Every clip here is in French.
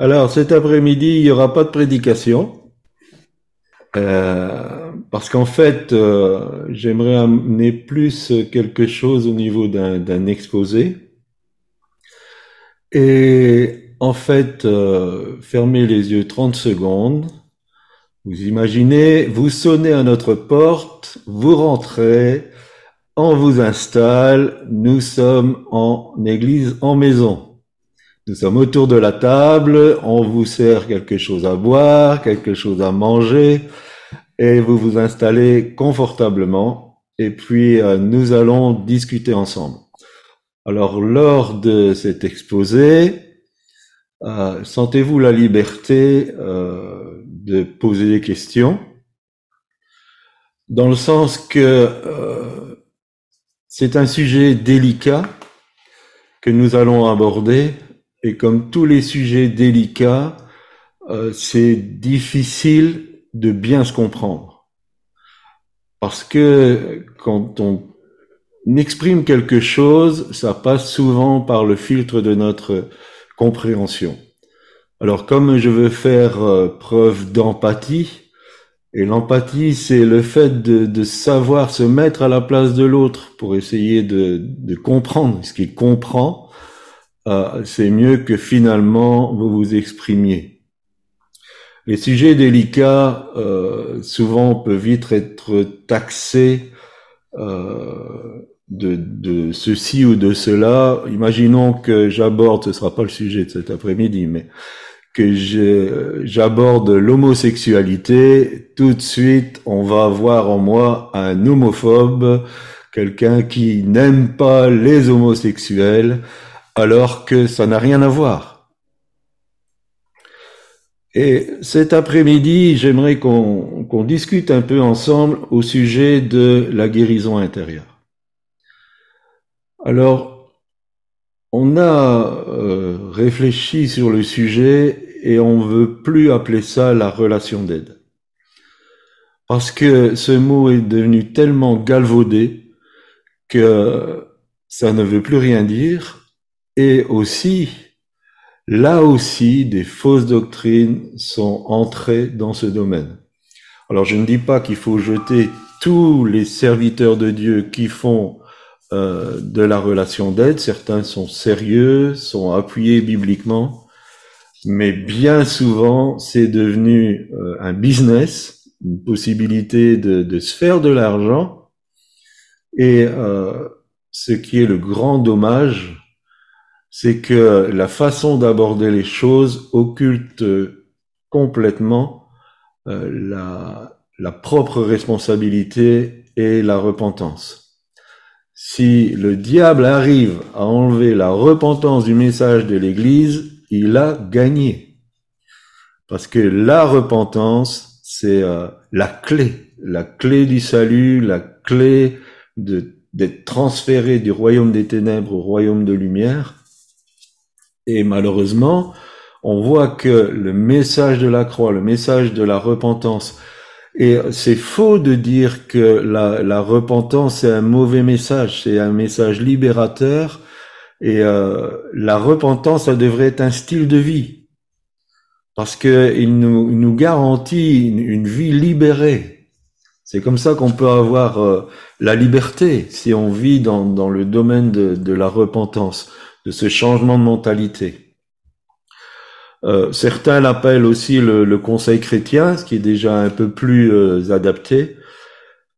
Alors cet après-midi, il n'y aura pas de prédication. Euh, parce qu'en fait, euh, j'aimerais amener plus quelque chose au niveau d'un exposé. Et en fait, euh, fermez les yeux 30 secondes. Vous imaginez, vous sonnez à notre porte, vous rentrez, on vous installe, nous sommes en église, en maison. Nous sommes autour de la table, on vous sert quelque chose à boire, quelque chose à manger, et vous vous installez confortablement, et puis euh, nous allons discuter ensemble. Alors, lors de cet exposé, euh, sentez-vous la liberté euh, de poser des questions, dans le sens que c'est un sujet délicat que nous allons aborder et comme tous les sujets délicats, euh, c'est difficile de bien se comprendre. Parce que quand on exprime quelque chose, ça passe souvent par le filtre de notre compréhension. Alors comme je veux faire euh, preuve d'empathie, et l'empathie, c'est le fait de, savoir se mettre à la place de l'autre pour essayer de comprendre ce qu'il comprend, euh, c'est mieux que finalement vous vous exprimiez. Les sujets délicats, euh, souvent, peuvent vite être taxés euh, de, ceci ou de cela. Imaginons que j'aborde, ce sera pas le sujet de cet après-midi, mais que j'aborde l'homosexualité, tout de suite, on va avoir en moi un homophobe, quelqu'un qui n'aime pas les homosexuels, alors que ça n'a rien à voir. Et cet après-midi, j'aimerais qu'on discute un peu ensemble au sujet de la guérison intérieure. Alors, on a euh, réfléchi sur le sujet et on veut plus appeler ça la relation d'aide. Parce que ce mot est devenu tellement galvaudé que ça ne veut plus rien dire et aussi, là aussi, des fausses doctrines sont entrées dans ce domaine. Alors je ne dis pas qu'il faut jeter tous les serviteurs de Dieu qui font euh, de la relation d'aide. Certains sont sérieux, sont appuyés bibliquement, mais bien souvent c'est devenu euh, un business, une possibilité de, de se faire de l'argent. Et euh, ce qui est le grand dommage, c'est que la façon d'aborder les choses occulte complètement euh, la, la propre responsabilité et la repentance. Si le diable arrive à enlever la repentance du message de l'Église, il a gagné. Parce que la repentance, c'est euh, la clé, la clé du salut, la clé d'être transféré du royaume des ténèbres au royaume de lumière. Et malheureusement, on voit que le message de la croix, le message de la repentance, et c'est faux de dire que la, repentance est un mauvais message, c'est un message libérateur, et euh, la repentance, ça devrait être un style de vie, parce que il nous, garantit une, vie libérée. C'est comme ça qu'on peut avoir euh, la liberté si on vit dans, le domaine de la repentance de ce changement de mentalité. Euh, certains l'appellent aussi le, conseil chrétien, ce qui est déjà un peu plus euh, adapté.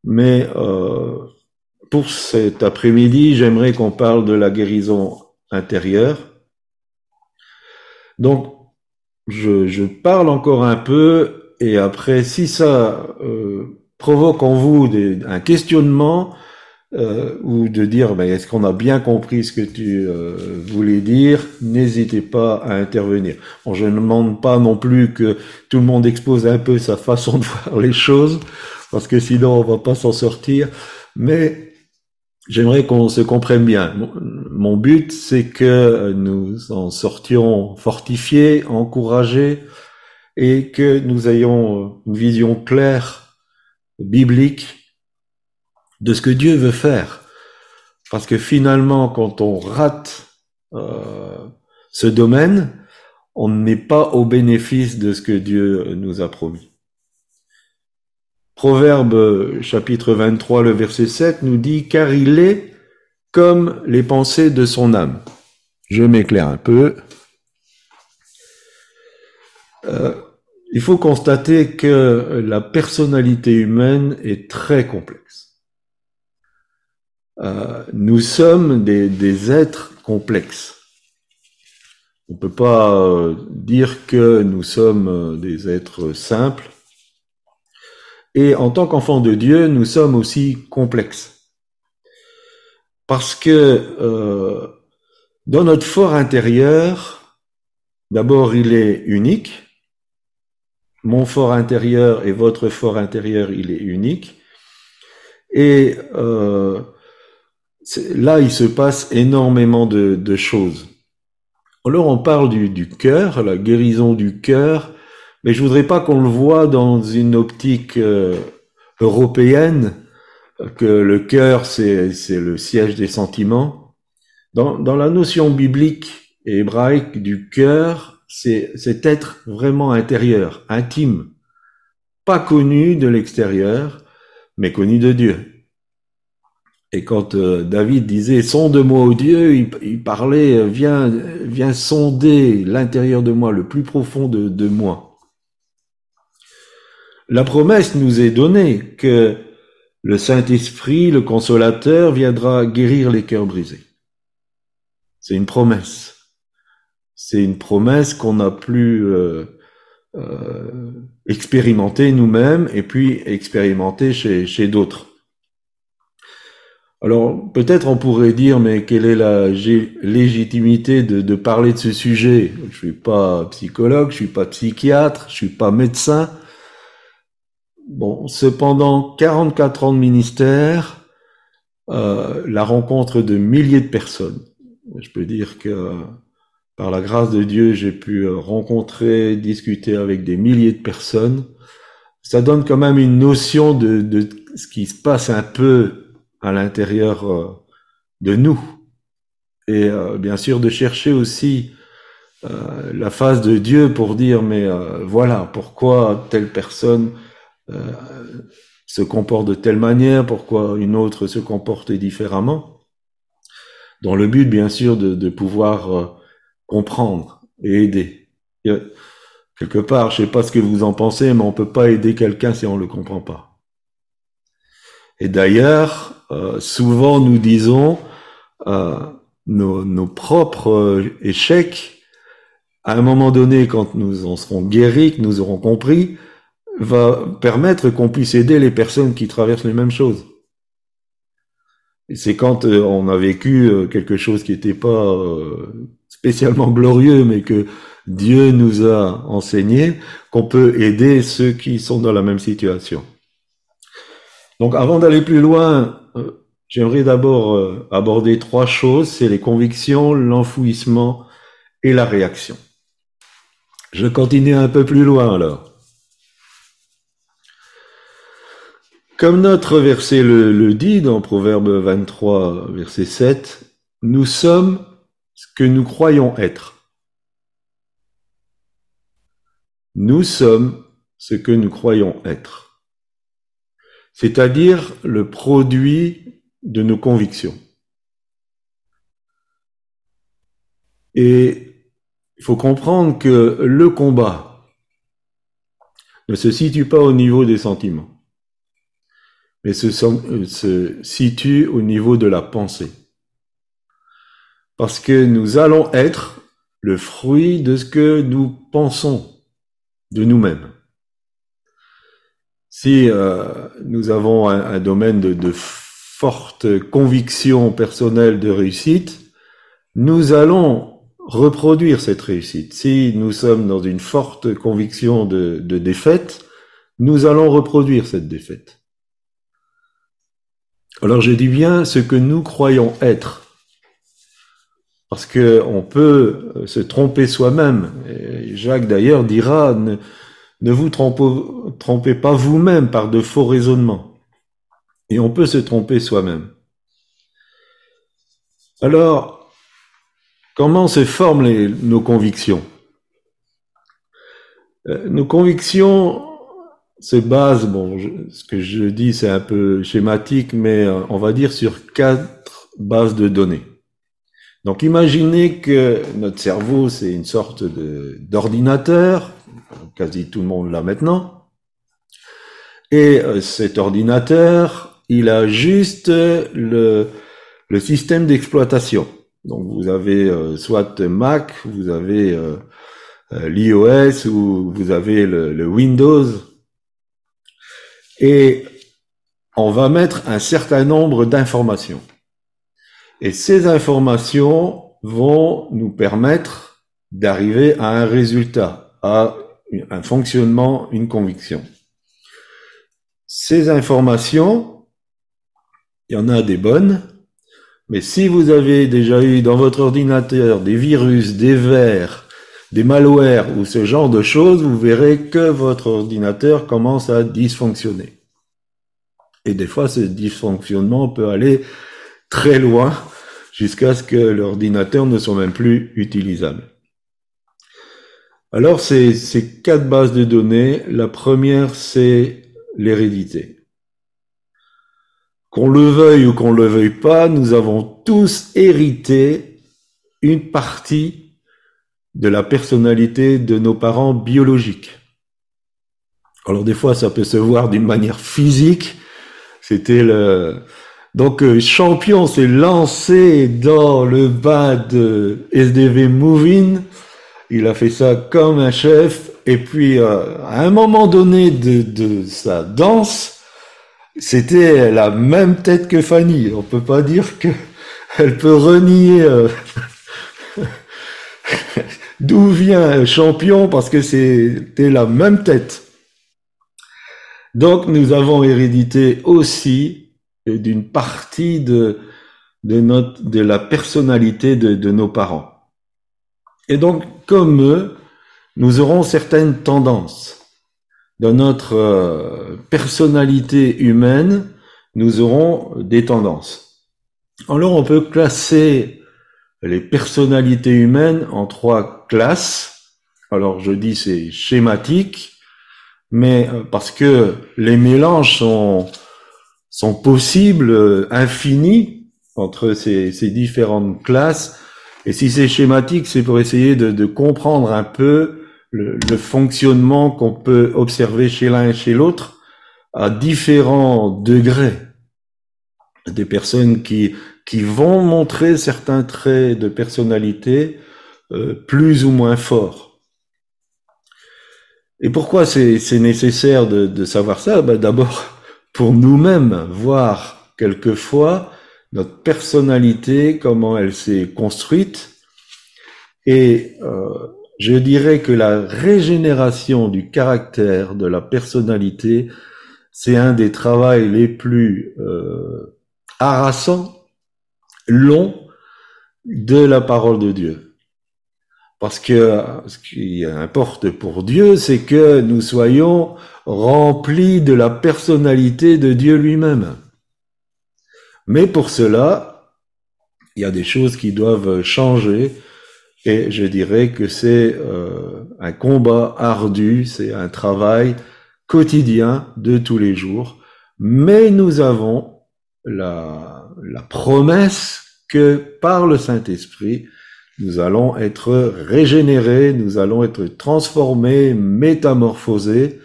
Mais euh, pour cet après-midi, j'aimerais qu'on parle de la guérison intérieure. Donc, je, parle encore un peu, et après, si ça provoque en vous des, un questionnement, euh, ou de dire ben, est-ce qu'on a bien compris ce que tu euh, voulais dire, n'hésitez pas à intervenir. Je ne demande pas non plus que tout le monde expose un peu sa façon de voir les choses, parce que sinon on va pas s'en sortir, mais j'aimerais qu'on se comprenne bien. Mon but, c'est que nous en sortions fortifiés, encouragés, et que nous ayons une vision claire, biblique, de ce que Dieu veut faire. Parce que finalement, quand on rate euh, ce domaine, on n'est pas au bénéfice de ce que Dieu nous a promis. Proverbe chapitre 23, le verset 7 nous dit, car il est comme les pensées de son âme. Je m'éclaire un peu. Euh, il faut constater que la personnalité humaine est très complexe. Euh, nous sommes des, des, êtres complexes. On ne peut pas euh, dire que nous sommes euh, des êtres simples. Et en tant qu'enfants de Dieu, nous sommes aussi complexes. Parce que euh, dans notre fort intérieur, d'abord il est unique. Mon fort intérieur et votre fort intérieur, il est unique. Et euh, là, il se passe énormément de, choses. Alors on parle du, cœur, la guérison du cœur, mais je voudrais pas qu'on le voit dans une optique euh, européenne, que le cœur c'est le siège des sentiments. Dans, dans la notion biblique et hébraïque du cœur, c'est être vraiment intérieur, intime, pas connu de l'extérieur, mais connu de Dieu. Et quand euh, David disait sonde-moi au Dieu, il, parlait euh, viens, viens sonder l'intérieur de moi, le plus profond de, de, moi. La promesse nous est donnée que le Saint-Esprit, le consolateur, viendra guérir les cœurs brisés. C'est une promesse. C'est une promesse qu'on a pu euh, euh, expérimenter nous-mêmes et puis expérimenter chez, chez d'autres. Alors peut-être on pourrait dire, mais quelle est la légitimité de, parler de ce sujet? Je suis pas psychologue, je suis pas psychiatre, je suis pas médecin. Bon, cependant, 44 ans de ministère, euh, la rencontre de milliers de personnes. Je peux dire que par la grâce de Dieu, j'ai pu rencontrer, discuter avec des milliers de personnes. Ça donne quand même une notion de, de ce qui se passe un peu à l'intérieur euh, de nous. Et euh, bien sûr de chercher aussi euh, la face de Dieu pour dire mais voilà pourquoi telle personne se comporte de telle manière, pourquoi une autre se comporte différemment, dans le but bien sûr de, de pouvoir comprendre et aider. quelque part, je sais pas ce que vous en pensez, mais on peut pas aider quelqu'un si on le comprend pas. Et d'ailleurs, euh, souvent nous disons euh, nos, nos, propres euh, échecs, à un moment donné, quand nous en serons guéris, que nous aurons compris, va permettre qu'on puisse aider les personnes qui traversent les mêmes choses. C'est quand on a vécu quelque chose qui n'était pas spécialement glorieux, mais que Dieu nous a enseigné, qu'on peut aider ceux qui sont dans la même situation. Donc avant d'aller plus loin, euh, j'aimerais d'abord euh, aborder trois choses, c'est les convictions, l'enfouissement et la réaction. Je continue un peu plus loin alors. Comme notre verset le, le dit dans Proverbe 23, verset 7, nous sommes ce que nous croyons être. Nous sommes ce que nous croyons être c'est-à-dire le produit de nos convictions. Et il faut comprendre que le combat ne se situe pas au niveau des sentiments, mais se, se situe au niveau de la pensée. Parce que nous allons être le fruit de ce que nous pensons de nous-mêmes. Si euh, nous avons un, domaine de, forte conviction personnelle de réussite, nous allons reproduire cette réussite. Si nous sommes dans une forte conviction de, de défaite, nous allons reproduire cette défaite. Alors je dis bien ce que nous croyons être, parce que on peut se tromper soi-même. Jacques d'ailleurs dira ne vous trompez, pas vous-même par de faux raisonnements. Et on peut se tromper soi-même. Alors, comment se forment nos convictions? Euh, nos convictions se basent, bon, ce que je dis c'est un peu schématique, mais euh, on va dire sur quatre bases de données. Donc imaginez que notre cerveau c'est une sorte d'ordinateur, quasi tout le monde l'a maintenant, et euh, cet ordinateur, il a juste le, système d'exploitation. Donc vous avez soit Mac, vous avez euh, l'iOS ou vous avez le, Windows. Et on va mettre un certain nombre d'informations. Et ces informations vont nous permettre d'arriver à un résultat, à un fonctionnement, une conviction. Ces informations, il y en a des bonnes, mais si vous avez déjà eu dans votre ordinateur des virus, des vers, des malwares ou ce genre de choses, vous verrez que votre ordinateur commence à dysfonctionner. Et des fois, ce dysfonctionnement peut aller très loin jusqu'à ce que l'ordinateur ne soit même plus utilisable. Alors, c'est ces quatre bases de données. La première, c'est l'hérédité. Qu'on le veuille ou qu'on le veuille pas, nous avons tous hérité une partie de la personnalité de nos parents biologiques. Alors des fois, ça peut se voir d'une manière physique. C'était le donc euh, champion s'est lancé dans le bas de SDV Moving. Il a fait ça comme un chef. Et puis euh, à un moment donné de, de sa danse, c'était la même tête que Fanny. On peut pas dire que elle peut renier. Euh, d'où vient champion parce que c'était la même tête. Donc nous avons hérédité aussi d'une partie de, la personnalité de nos parents. Et donc comme eux, nous aurons certaines tendances. Dans notre euh, personnalité humaine, nous aurons des tendances. Alors on peut classer les personnalités humaines en trois classes. Alors je dis c'est schématique, mais euh, parce que les mélanges sont, sont possibles, euh, infinis, entre ces, ces différentes classes. Et si c'est schématique, c'est pour essayer de, de, comprendre un peu le, le fonctionnement qu'on peut observer chez l'un et chez l'autre à différents degrés. Des personnes qui qui vont montrer certains traits de personnalité euh, plus ou moins forts. Et pourquoi c'est nécessaire de, de, savoir ça? Ben D'abord, pour nous-mêmes, voir quelquefois notre personnalité, comment elle s'est construite. Et euh, je dirais que la régénération du caractère, de la personnalité, c'est un des travaux les plus euh, harassants long de la parole de Dieu. Parce que ce qui importe pour Dieu, c'est que nous soyons remplis de la personnalité de Dieu lui-même. Mais pour cela, il y a des choses qui doivent changer et je dirais que c'est euh, un combat ardu, c'est un travail quotidien de tous les jours. Mais nous avons la, la promesse que par le Saint-Esprit, nous allons être régénérés, nous allons être transformés, métamorphosés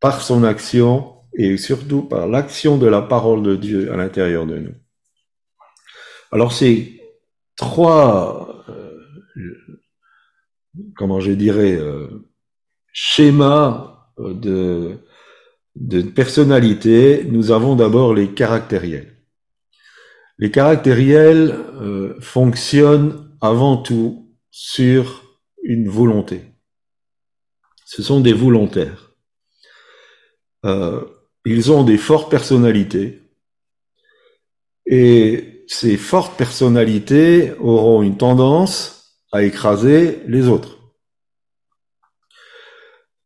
par son action et surtout par l'action de la parole de Dieu à l'intérieur de nous. Alors ces trois, comment je dirais, euh, schémas de, de personnalité, nous avons d'abord les caractériels. Les caractériels euh, fonctionnent avant tout sur une volonté. Ce sont des volontaires. Euh, ils ont des fortes personnalités et ces fortes personnalités auront une tendance à écraser les autres.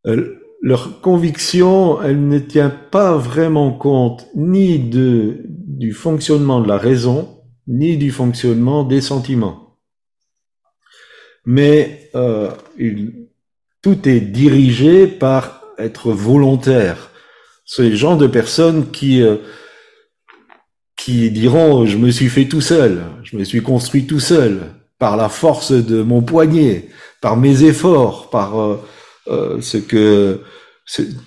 Euh, leur conviction, elle ne tient pas vraiment compte ni de, du fonctionnement de la raison, ni du fonctionnement des sentiments. Mais euh, tout est dirigé par être volontaire. C'est les gens de personnes euh, qui diront je me suis fait tout seul, je me suis construit tout seul par la force de mon poignet, par mes efforts, par euh, euh, ce que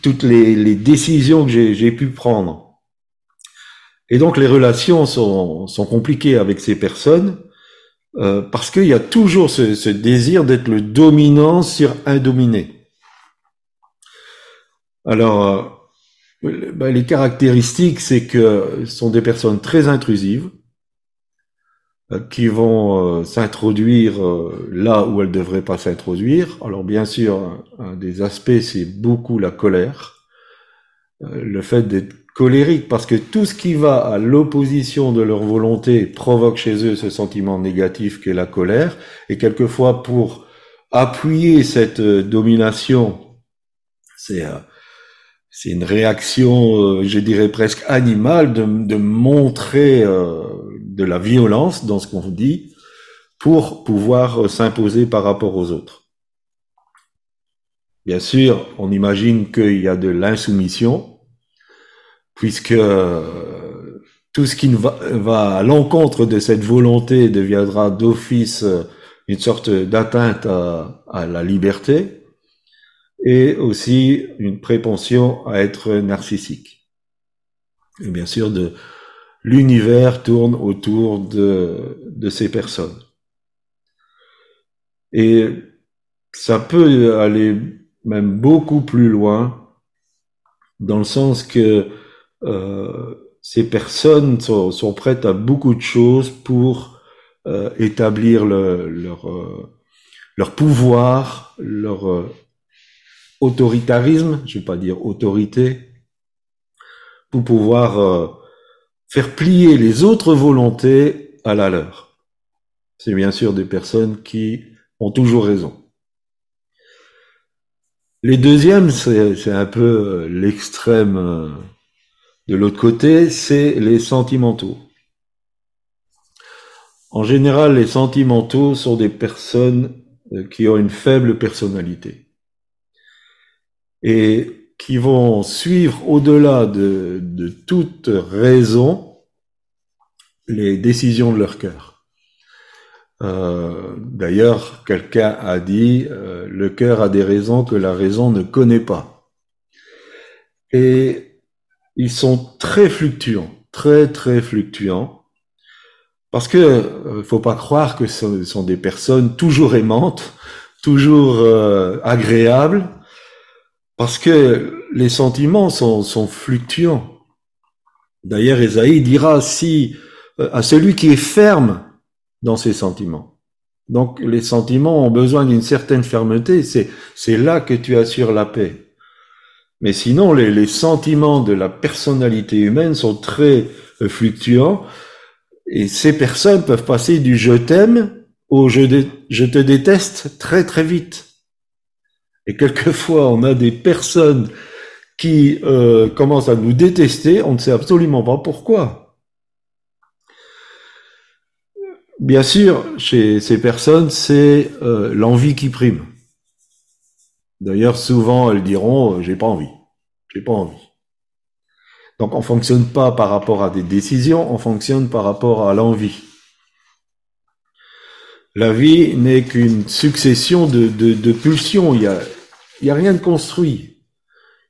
toutes les, décisions que j'ai pu prendre. Et donc les relations sont, compliquées avec ces personnes euh, parce qu'il y a toujours ce, désir d'être le dominant sur un dominé. Alors, ben, les caractéristiques, c'est que ce sont des personnes très intrusives, qui vont euh, s'introduire là où elles ne devraient pas s'introduire. Alors bien sûr, un, des aspects, c'est beaucoup la colère, le fait d'être colérique, parce que tout ce qui va à l'opposition de leur volonté provoque chez eux ce sentiment négatif qu'est la colère, et quelquefois pour appuyer cette euh, domination, c'est euh, c'est une réaction, euh, je dirais presque animale, de, de montrer de la violence dans ce qu'on dit pour pouvoir s'imposer par rapport aux autres. Bien sûr, on imagine qu'il y a de l'insoumission, puisque euh, tout ce qui va, à l'encontre de cette volonté deviendra d'office euh, une sorte d'atteinte à, à, la liberté et aussi une prépension à être narcissique. Et bien sûr, de, l'univers tourne autour de, ces personnes. Et ça peut aller même beaucoup plus loin, dans le sens que euh, ces personnes sont, prêtes à beaucoup de choses pour euh, établir le, leur, euh, leur pouvoir, leur autoritarisme, je vais pas dire autorité, pour pouvoir faire plier les autres volontés à la leur. C'est bien sûr des personnes qui ont toujours raison. Les deuxièmes, c'est un peu l'extrême de l'autre côté, c'est les sentimentaux. En général, les sentimentaux sont des personnes euh, qui ont une faible personnalité et qui vont suivre au-delà de, toute raison les décisions de leur cœur. Euh, d'ailleurs, quelqu'un a dit euh, le cœur a des raisons que la raison ne connaît pas. Et ils sont très fluctuants, très très fluctuants, parce que euh, faut pas croire que ce sont des personnes toujours aimantes, toujours euh, agréables, parce que les sentiments sont, fluctuants. D'ailleurs, Esaïe dira si euh, à celui qui est ferme dans ses sentiments. Donc, les sentiments ont besoin d'une certaine fermeté. C'est là que tu assures la paix. Mais sinon, les, sentiments de la personnalité humaine sont très euh, fluctuants et ces personnes peuvent passer du je t'aime au je te déteste très très vite. Et quelquefois, on a des personnes qui euh, commencent à nous détester, on ne sait absolument pas pourquoi. Bien sûr, chez ces personnes, c'est euh, l'envie qui prime. D'ailleurs, souvent, elles diront, j'ai pas envie. J'ai pas envie. Donc, on fonctionne pas par rapport à des décisions, on fonctionne par rapport à l'envie. La vie n'est qu'une succession de, de, de, pulsions. Il y a, il y a rien de construit.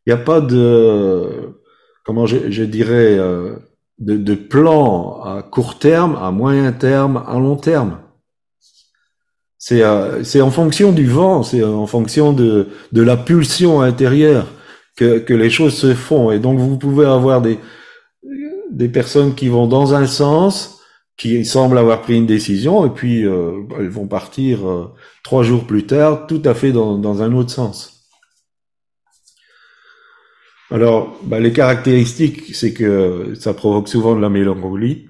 Il n'y a pas de, comment je, dirais, euh, de, de plan à court terme, à moyen terme, à long terme. C'est euh, c'est en fonction du vent, c'est en fonction de, de la pulsion intérieure que, que les choses se font. Et donc vous pouvez avoir des, des personnes qui vont dans un sens, qui semblent avoir pris une décision, et puis euh, elles vont partir euh, trois jours plus tard, tout à fait dans, dans un autre sens. Alors, bah, les caractéristiques, c'est que ça provoque souvent de la mélancolie.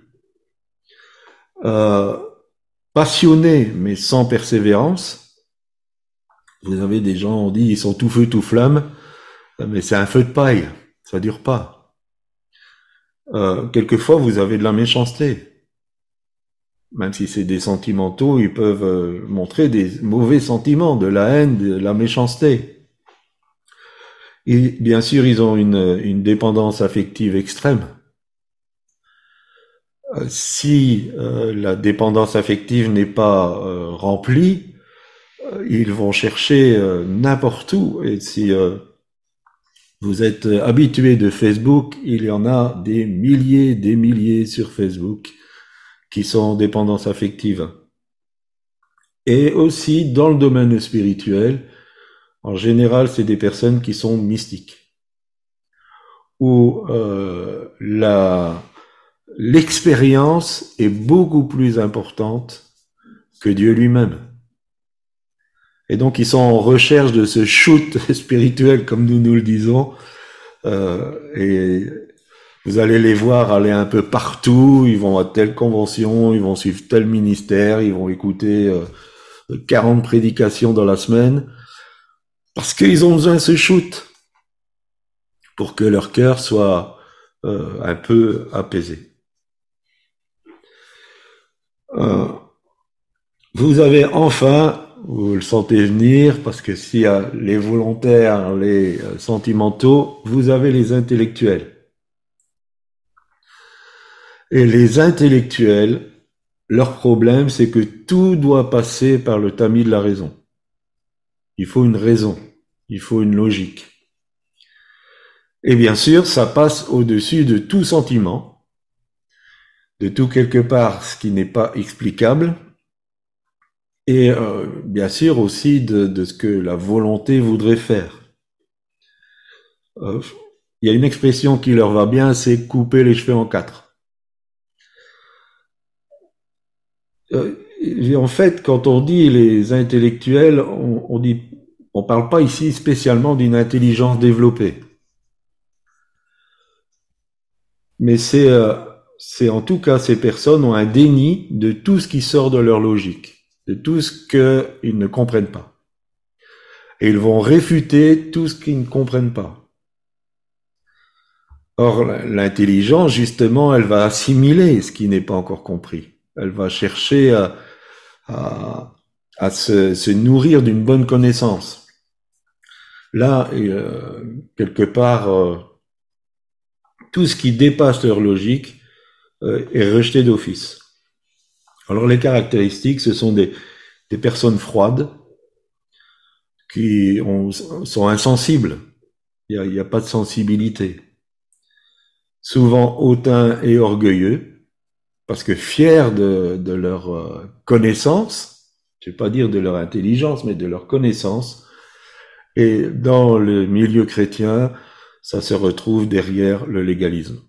Euh, passionné mais sans persévérance. Vous avez des gens, on dit, ils sont tout feu, tout flamme, mais c'est un feu de paille, ça dure pas. Euh, quelquefois, vous avez de la méchanceté. Même si c'est des sentimentaux, ils peuvent euh, montrer des mauvais sentiments, de la haine, de la méchanceté. Et bien sûr, ils ont une, dépendance affective extrême. Euh, si euh, la dépendance affective n'est pas remplie, ils vont chercher n'importe où. Et si vous êtes habitué de Facebook, il y en a des milliers, des milliers sur Facebook qui sont en dépendance affective. Et aussi dans le domaine spirituel, en général, c'est des personnes qui sont mystiques, où euh, l'expérience est beaucoup plus importante que Dieu lui-même. Et donc ils sont en recherche de ce shoot spirituel, comme nous nous le disons. Euh, et vous allez les voir aller un peu partout. Ils vont à telle convention, ils vont suivre tel ministère, ils vont écouter euh, 40 prédications dans la semaine, parce qu'ils ont besoin de ce shoot pour que leur cœur soit euh, un peu apaisé. Euh, vous avez enfin, vous le sentez venir, parce que s'il y a les volontaires, les euh, sentimentaux, vous avez les intellectuels. Et les intellectuels, leur problème, c'est que tout doit passer par le tamis de la raison. Il faut une raison, il faut une logique. Et bien sûr, ça passe au-dessus de tout sentiment, de tout quelque part ce qui n'est pas explicable, et euh, bien sûr aussi de, ce que la volonté voudrait faire. Euh, il y a une expression qui leur va bien, c'est couper les cheveux en quatre. Euh, en fait, quand on dit les intellectuels, on, dit, on parle pas ici spécialement d'une intelligence développée, mais c'est c'est en tout cas ces personnes ont un déni de tout ce qui sort de leur logique, de tout ce qu'ils ne comprennent pas. Et ils vont réfuter tout ce qu'ils ne comprennent pas. Or, l'intelligence, justement, elle va assimiler ce qui n'est pas encore compris. Elle va chercher à, se, nourrir d'une bonne connaissance. Là, euh, quelque part, euh, tout ce qui dépasse leur logique euh, est rejeté d'office. Alors les caractéristiques, ce sont des, personnes froides qui ont, sont insensibles. Il n'y a, a, pas de sensibilité. Souvent hautains et orgueilleux, parce que fiers de, de leur euh, connaissance, je ne vais pas dire de leur intelligence, mais de leur connaissance. Et dans le milieu chrétien, ça se retrouve derrière le légalisme.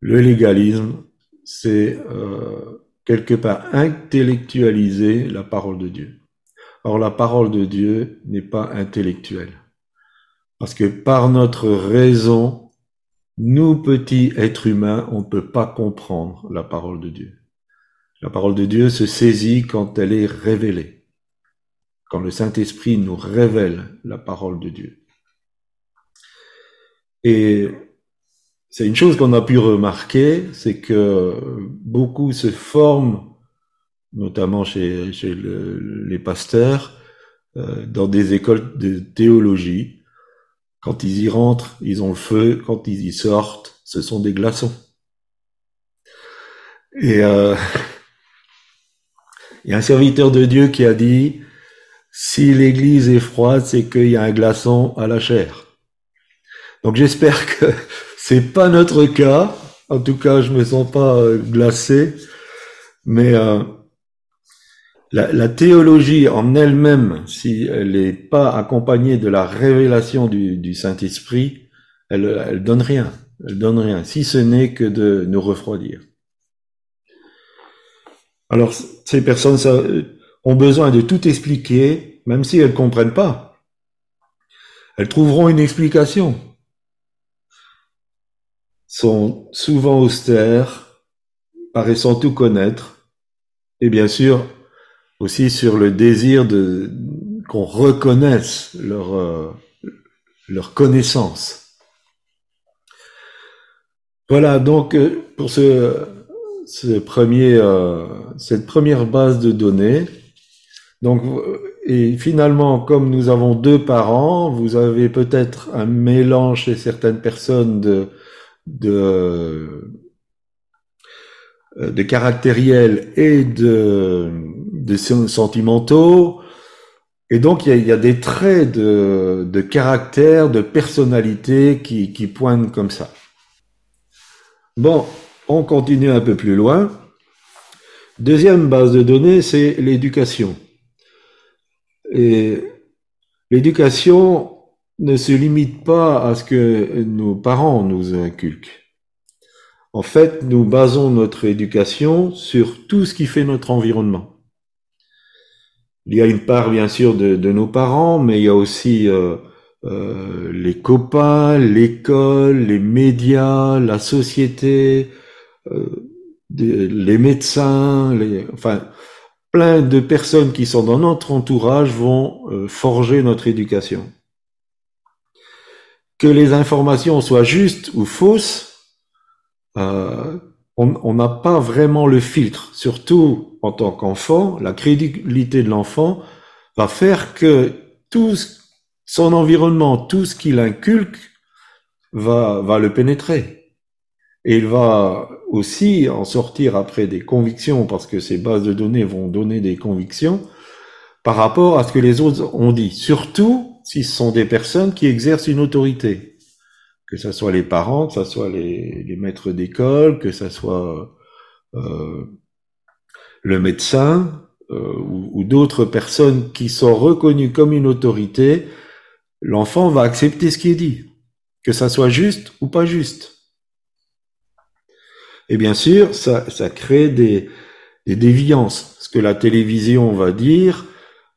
Le légalisme, c'est euh, quelque part intellectualiser la parole de Dieu. Or, la parole de Dieu n'est pas intellectuelle. Parce que par notre raison, nous, petits êtres humains, on ne peut pas comprendre la parole de Dieu. La parole de Dieu se saisit quand elle est révélée, quand le Saint-Esprit nous révèle la parole de Dieu. Et c'est une chose qu'on a pu remarquer, c'est que beaucoup se forment, notamment chez, les pasteurs, euh, dans des écoles de théologie. Quand ils y rentrent, ils ont le feu. Quand ils y sortent, ce sont des glaçons. Et euh, il y a un serviteur de Dieu qui a dit, si l'église est froide, c'est qu'il y a un glaçon à la chair. Donc j'espère que c'est pas notre cas. En tout cas, je me sens pas euh, glacé. Mais euh, la, théologie en elle-même, si elle n'est pas accompagnée de la révélation du, Saint-Esprit, elle, elle donne rien. Elle donne rien, si ce n'est que de nous refroidir. Alors, ces personnes ça, ont besoin de tout expliquer, même si elles comprennent pas. Elles trouveront une explication sont souvent austères, paraissant tout connaître, et bien sûr aussi sur le désir de qu'on reconnaisse leur euh, leur connaissance. Voilà donc euh, pour ce, ce premier euh, cette première base de données. Donc et finalement, comme nous avons deux parents, vous avez peut-être un mélange chez certaines personnes de, de, de caractériels et de, de sentimentaux. Et donc, il y a, des traits de, de, caractère, de personnalité qui, qui pointent comme ça. Bon, on continue un peu plus loin. Deuxième base de données, c'est l'éducation. Et l'éducation ne se limite pas à ce que nos parents nous inculquent. En fait, nous basons notre éducation sur tout ce qui fait notre environnement. Il y a une part, bien sûr, de, de nos parents, mais il y a aussi euh, euh, les copains, l'école, les médias, la société, euh, les médecins, les, enfin, plein de personnes qui sont dans notre entourage vont euh, forger notre éducation. Que les informations soient justes ou fausses, euh, on n'a pas vraiment le filtre. Surtout en tant qu'enfant, la crédulité de l'enfant va faire que tout son environnement, tout ce qu'il inculque, va, va le pénétrer. Et il va aussi en sortir après des convictions, parce que ces bases de données vont donner des convictions par rapport à ce que les autres ont dit. Surtout si ce sont des personnes qui exercent une autorité. Que ce soit les parents, que ce soit les, les maîtres d'école, que ce soit euh, le médecin euh, ou, ou d'autres personnes qui sont reconnues comme une autorité, l'enfant va accepter ce qui est dit, que ça soit juste ou pas juste. Et bien sûr, ça, ça crée des, des déviances. Ce que la télévision va dire,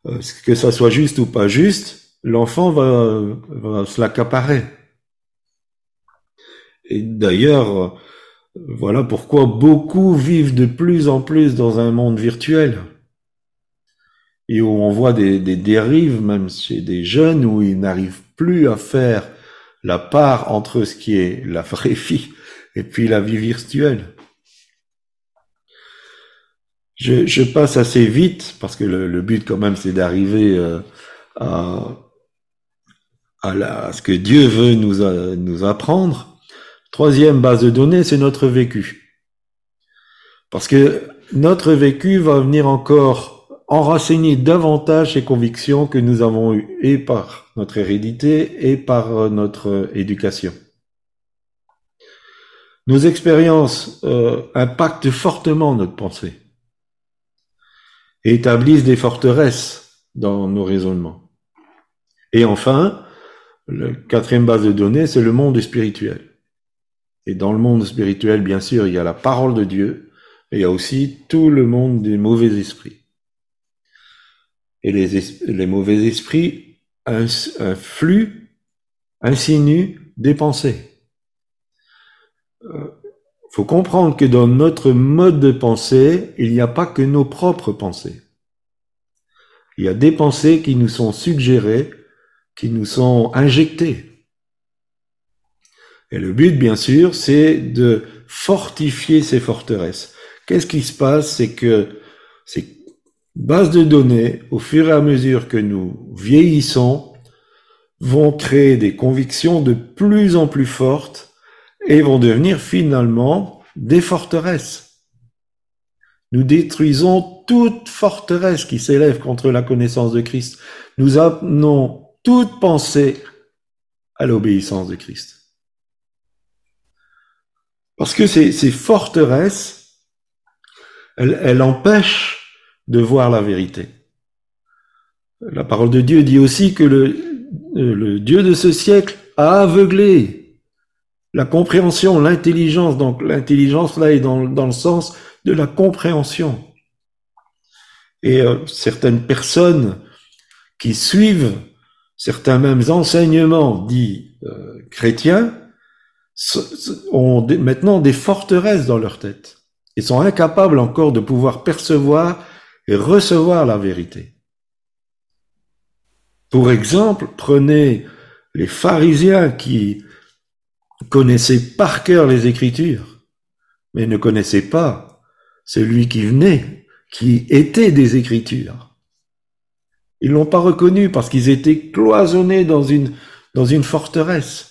euh, que ça soit juste ou pas juste, l'enfant va, va se l'accaparer. Et d'ailleurs, voilà pourquoi beaucoup vivent de plus en plus dans un monde virtuel. Et où on voit des, dérives, même chez des jeunes, où ils n'arrivent plus à faire la part entre ce qui est la vraie vie et puis la vie virtuelle. Je, passe assez vite parce que le, but quand même c'est d'arriver euh, à, ce que Dieu veut nous, a, nous apprendre. Troisième base de données, c'est notre vécu. Parce que notre vécu va venir encore enraciner davantage ces convictions que nous avons eues et par notre hérédité et par notre éducation. Nos expériences euh, impactent fortement notre pensée et établissent des forteresses dans nos raisonnements. Et enfin, la quatrième base de données, c'est le monde spirituel. Et dans le monde spirituel, bien sûr, il y a la parole de Dieu, et il y a aussi tout le monde des mauvais esprits. Et les, les mauvais esprits influent, insinuent des pensées. Euh, faut comprendre que dans notre mode de pensée, il n'y a pas que nos propres pensées. Il y a des pensées qui nous sont suggérées, qui nous sont injectées. Et le but, bien sûr, c'est de fortifier ces forteresses. Qu'est-ce qui se passe? C'est que ces bases de données, au fur et à mesure que nous vieillissons, vont créer des convictions de plus en plus fortes et vont devenir finalement des forteresses. Nous détruisons toute forteresse qui s'élève contre la connaissance de Christ. Nous amenons toute pensée à l'obéissance de Christ. Parce que ces, forteresses, elles, empêchent de voir la vérité. La parole de Dieu dit aussi que le, Dieu de ce siècle a aveuglé la compréhension, l'intelligence, donc l'intelligence là est dans, dans, le sens de la compréhension. Et euh, certaines personnes qui suivent certains mêmes enseignements dits euh, chrétiens ont maintenant des forteresses dans leur tête et sont incapables encore de pouvoir percevoir et recevoir la vérité. Pour exemple, prenez les pharisiens qui connaissait par cœur les Écritures, mais ne connaissait pas celui qui venait, qui était des Écritures. Ils l'ont pas reconnu parce qu'ils étaient cloisonnés dans une forteresse.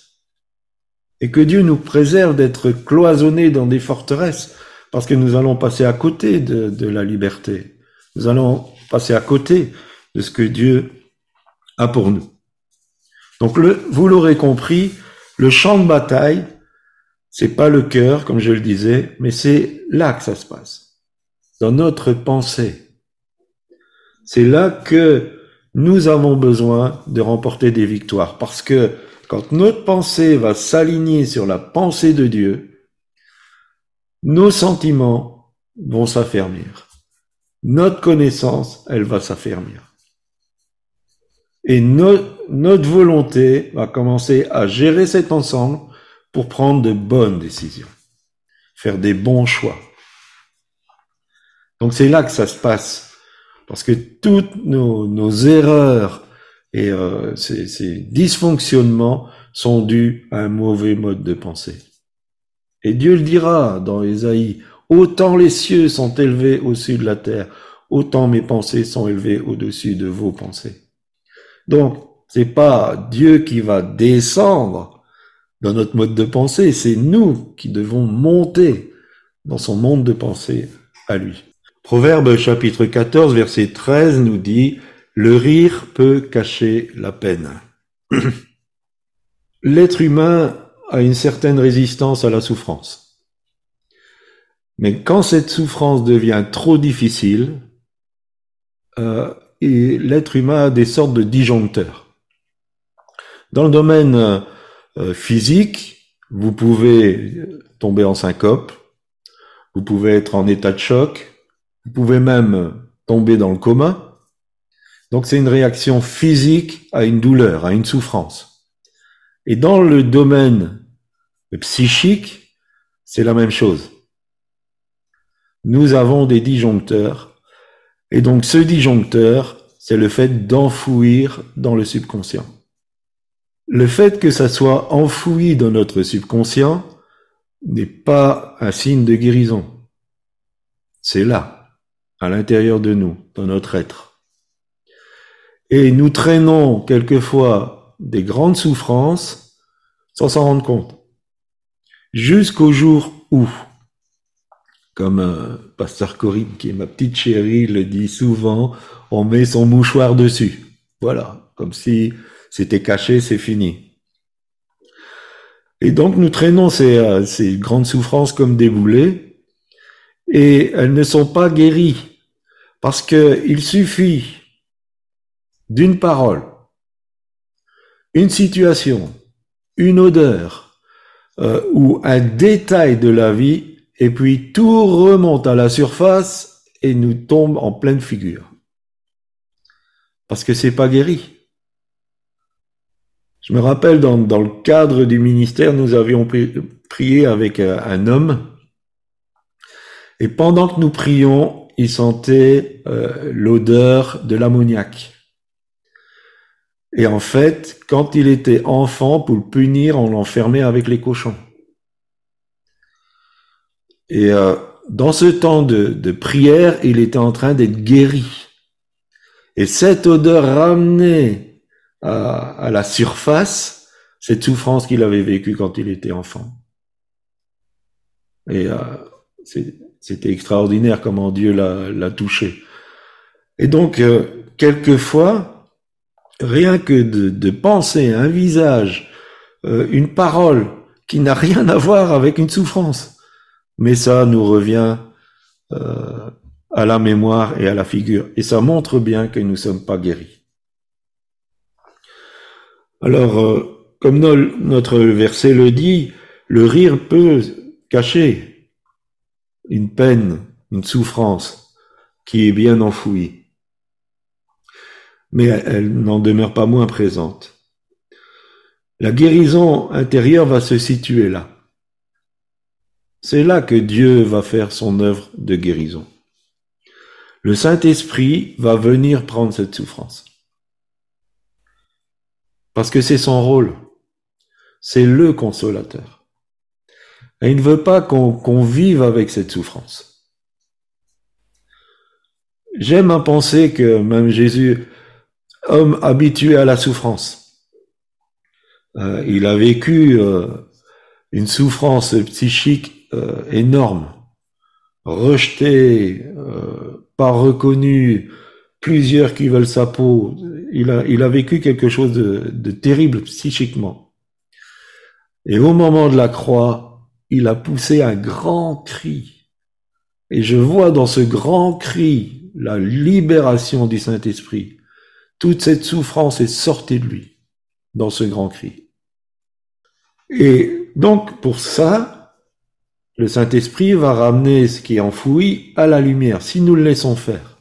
Et que Dieu nous préserve d'être cloisonnés dans des forteresses parce que nous allons passer à côté de, la liberté. Nous allons passer à côté de ce que Dieu a pour nous. Donc le, vous l'aurez compris, le champ de bataille, c'est pas le cœur, comme je le disais, mais c'est là que ça se passe. Dans notre pensée. C'est là que nous avons besoin de remporter des victoires. Parce que quand notre pensée va s'aligner sur la pensée de Dieu, nos sentiments vont s'affermir. Notre connaissance, elle va s'affermir. Et notre volonté va commencer à gérer cet ensemble pour prendre de bonnes décisions, faire des bons choix. Donc c'est là que ça se passe, parce que toutes nos, erreurs et euh, ces, dysfonctionnements sont dus à un mauvais mode de pensée. Et Dieu le dira dans Ésaïe, autant les cieux sont élevés au-dessus de la terre, autant mes pensées sont élevées au-dessus de vos pensées. Donc, c'est pas Dieu qui va descendre dans notre mode de pensée, c'est nous qui devons monter dans son monde de pensée à lui. Proverbe chapitre 14 verset 13 nous dit Le rire peut cacher la peine. L'être humain a une certaine résistance à la souffrance. Mais quand cette souffrance devient trop difficile, euh, l'être humain a des sortes de disjoncteurs. Dans le domaine euh, physique, vous pouvez tomber en syncope, vous pouvez être en état de choc, vous pouvez même tomber dans le coma. Donc c'est une réaction physique à une douleur, à une souffrance. Et dans le domaine psychique, c'est la même chose. Nous avons des disjoncteurs et donc ce disjoncteur, c'est le fait d'enfouir dans le subconscient. Le fait que ça soit enfoui dans notre subconscient n'est pas un signe de guérison. C'est là, à l'intérieur de nous, dans notre être. Et nous traînons quelquefois des grandes souffrances sans s'en rendre compte. Jusqu'au jour où comme euh, Pasteur Corinne, qui est ma petite chérie, le dit souvent, on met son mouchoir dessus. Voilà, comme si c'était caché, c'est fini. Et donc nous traînons ces, euh, ces grandes souffrances comme des boulets, et elles ne sont pas guéries, parce qu'il suffit d'une parole, une situation, une odeur, euh, ou un détail de la vie et puis tout remonte à la surface et nous tombe en pleine figure. Parce que c'est pas guéri. Je me rappelle dans, dans, le cadre du ministère, nous avions prié avec euh, un homme et pendant que nous prions, il sentait euh, l'odeur de l'ammoniac. Et en fait, quand il était enfant, pour le punir, on l'enfermait avec les cochons. Et euh, dans ce temps de, de, prière, il était en train d'être guéri. Et cette odeur ramenait à, la surface cette souffrance qu'il avait vécue quand il était enfant. Et euh, c'était extraordinaire comment Dieu l'a touché. Et donc, euh, quelquefois, rien que de, penser un visage, euh, une parole qui n'a rien à voir avec une souffrance, mais ça nous revient euh, à la mémoire et à la figure. Et ça montre bien que nous ne sommes pas guéris. Alors, euh, comme notre verset le dit, le rire peut cacher une peine, une souffrance qui est bien enfouie. Mais elle n'en demeure pas moins présente. La guérison intérieure va se situer là. C'est là que Dieu va faire son œuvre de guérison. Le Saint-Esprit va venir prendre cette souffrance. Parce que c'est son rôle. C'est le consolateur. Et il ne veut pas qu'on vive avec cette souffrance. J'aime à penser que même Jésus, homme habitué à la souffrance. Euh, il a vécu euh, une souffrance psychique euh, énorme, rejeté, pas reconnu, plusieurs qui veulent sa peau. Il a, vécu quelque chose de, de terrible psychiquement. Et au moment de la croix, il a poussé un grand cri. Et je vois dans ce grand cri la libération du Saint-Esprit. Toute cette souffrance est sortie de lui dans ce grand cri. Et donc, pour ça, le Saint-Esprit va ramener ce qui est enfoui à la lumière, si nous le laissons faire.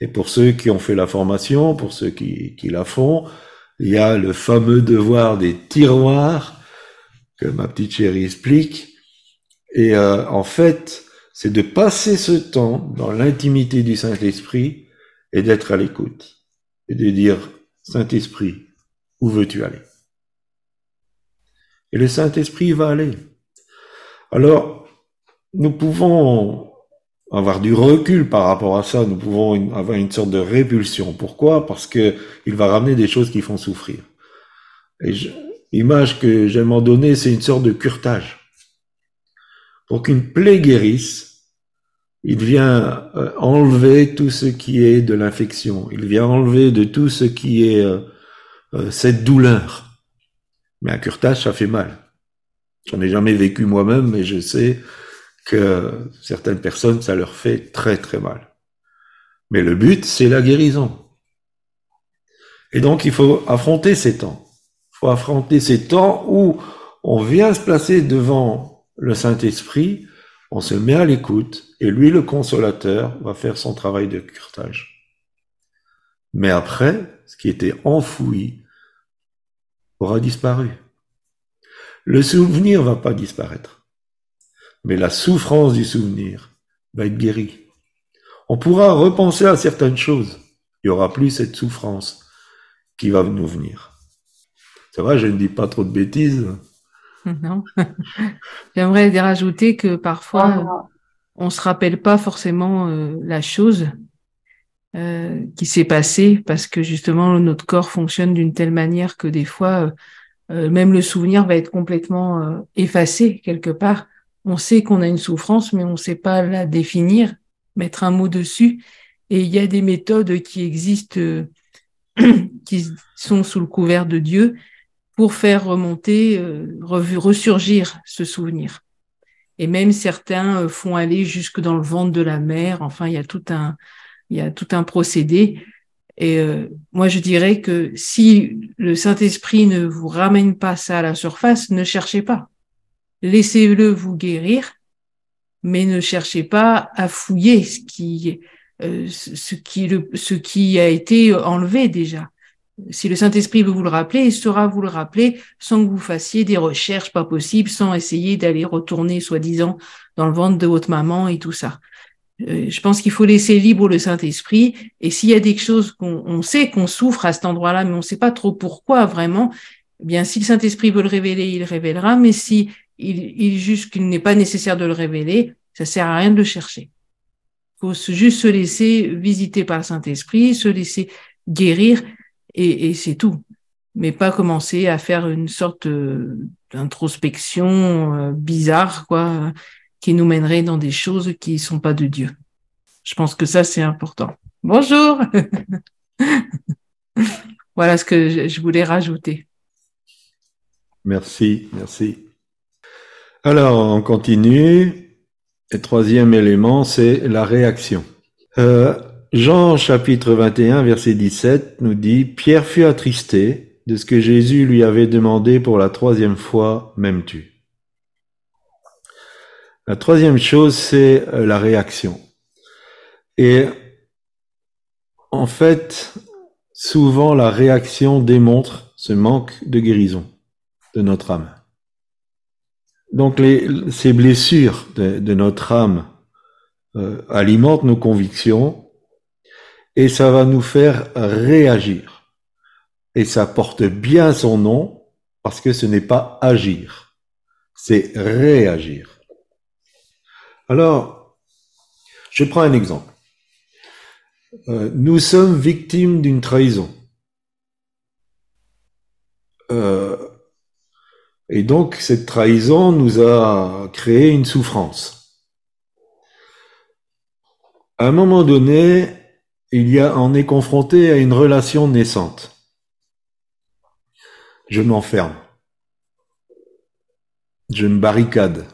Et pour ceux qui ont fait la formation, pour ceux qui, qui la font, il y a le fameux devoir des tiroirs que ma petite chérie explique. Et euh, en fait, c'est de passer ce temps dans l'intimité du Saint-Esprit et d'être à l'écoute et de dire, Saint-Esprit, où veux-tu aller? Et le Saint-Esprit va aller. Alors, nous pouvons avoir du recul par rapport à ça, nous pouvons avoir une sorte de répulsion. Pourquoi? Parce que il va ramener des choses qui font souffrir. Et l'image que j'aime en donner, c'est une sorte de curtage. Pour qu'une plaie guérisse, il vient euh, enlever tout ce qui est de l'infection. Il vient enlever de tout ce qui est euh, euh, cette douleur. Mais un curtage, ça fait mal. J'en ai jamais vécu moi-même, mais je sais que certaines personnes, ça leur fait très très mal. Mais le but, c'est la guérison. Et donc, il faut affronter ces temps. Il faut affronter ces temps où on vient se placer devant le Saint-Esprit on se met à l'écoute et lui, le consolateur, va faire son travail de curtage. Mais après, ce qui était enfoui aura disparu. Le souvenir va pas disparaître, mais la souffrance du souvenir va être guérie. On pourra repenser à certaines choses. Il y aura plus cette souffrance qui va nous venir. C'est vrai, je ne dis pas trop de bêtises. Non. J'aimerais rajouter que parfois, ah. On se rappelle pas forcément euh, la chose euh, qui s'est passée parce que justement notre corps fonctionne d'une telle manière que des fois, euh, même le souvenir va être complètement effacé quelque part. On sait qu'on a une souffrance, mais on ne sait pas la définir, mettre un mot dessus. Et il y a des méthodes qui existent, qui sont sous le couvert de Dieu, pour faire remonter, ressurgir ce souvenir. Et même certains euh, font aller jusque dans le ventre de la mer. Enfin, il y a tout un, il y a tout un procédé. Et euh, moi, je dirais que si le Saint-Esprit ne vous ramène pas ça à la surface, ne cherchez pas. Laissez-le vous guérir, mais ne cherchez pas à fouiller ce qui, euh, ce qui, le, ce qui a été enlevé déjà si le Saint-Esprit veut vous le rappeler, il saura vous le rappeler sans que vous fassiez des recherches pas possibles, sans essayer d'aller retourner, soi-disant, dans le ventre de votre maman et tout ça. Euh, je pense qu'il faut laisser libre le Saint-Esprit. Et s'il y a des choses qu'on sait qu'on souffre à cet endroit-là, mais on ne sait pas trop pourquoi vraiment, eh bien, si le Saint-Esprit veut le révéler, il le révélera. Mais si il, juge qu'il n'est pas nécessaire de le révéler, ça sert à rien de le chercher. Il faut juste se laisser visiter par le Saint-Esprit, se laisser guérir et, c'est tout. Mais pas commencer à faire une sorte d'introspection euh, bizarre, quoi, qui nous mènerait dans des choses qui sont pas de Dieu. Je pense que ça, c'est important. Bonjour. voilà ce que je voulais rajouter. Merci, merci. Alors, on continue. Le troisième élément, c'est la réaction. Euh, Jean chapitre 21 verset 17 nous dit, Pierre fut attristé de ce que Jésus lui avait demandé pour la troisième fois, m'aimes-tu? La troisième chose, c'est euh, la réaction. Et en fait, souvent la réaction démontre ce manque de guérison de notre âme. Donc les, ces blessures de, notre âme euh, alimentent nos convictions et ça va nous faire réagir. Et ça porte bien son nom parce que ce n'est pas agir, c'est réagir. Alors, je prends un exemple. euh, nous sommes victimes d'une trahison. Euh, et donc cette trahison nous a créé une souffrance. À un moment donné, il y a, on est confronté à une relation naissante. Je m'enferme. Je me barricade.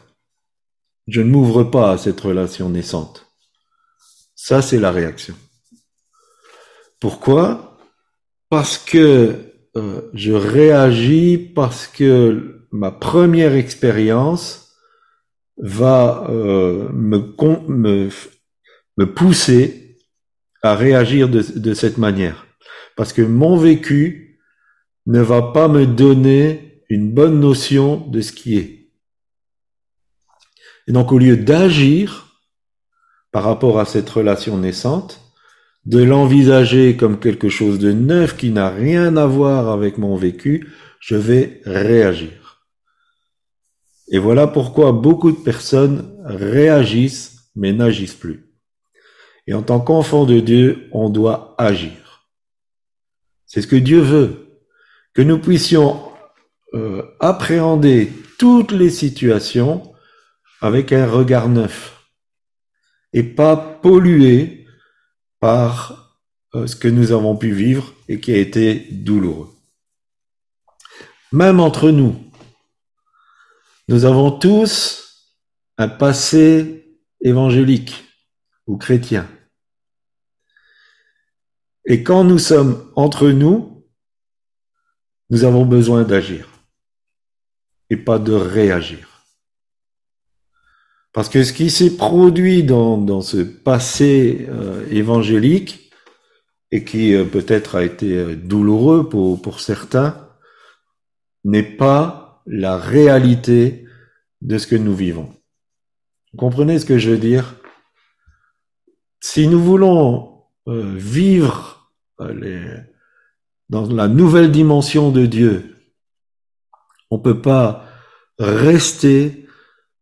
Je ne m'ouvre pas à cette relation naissante. Ça, c'est la réaction. Pourquoi? Parce que euh, je réagis parce que ma première expérience va euh, me, pousser à réagir de, de cette manière. Parce que mon vécu ne va pas me donner une bonne notion de ce qui est. Et donc au lieu d'agir par rapport à cette relation naissante, de l'envisager comme quelque chose de neuf qui n'a rien à voir avec mon vécu, je vais réagir. Et voilà pourquoi beaucoup de personnes réagissent mais n'agissent plus. Et en tant qu'enfant de Dieu, on doit agir. C'est ce que Dieu veut, que nous puissions euh, appréhender toutes les situations avec un regard neuf et pas pollué par euh, ce que nous avons pu vivre et qui a été douloureux. Même entre nous, nous avons tous un passé évangélique ou chrétien. Et quand nous sommes entre nous, nous avons besoin d'agir et pas de réagir. Parce que ce qui s'est produit dans, dans, ce passé euh, évangélique, et qui euh, peut-être a été euh, douloureux pour, pour certains, n'est pas la réalité de ce que nous vivons. Vous comprenez ce que je veux dire? Si nous voulons vivre les, dans la nouvelle dimension de Dieu, on ne peut pas rester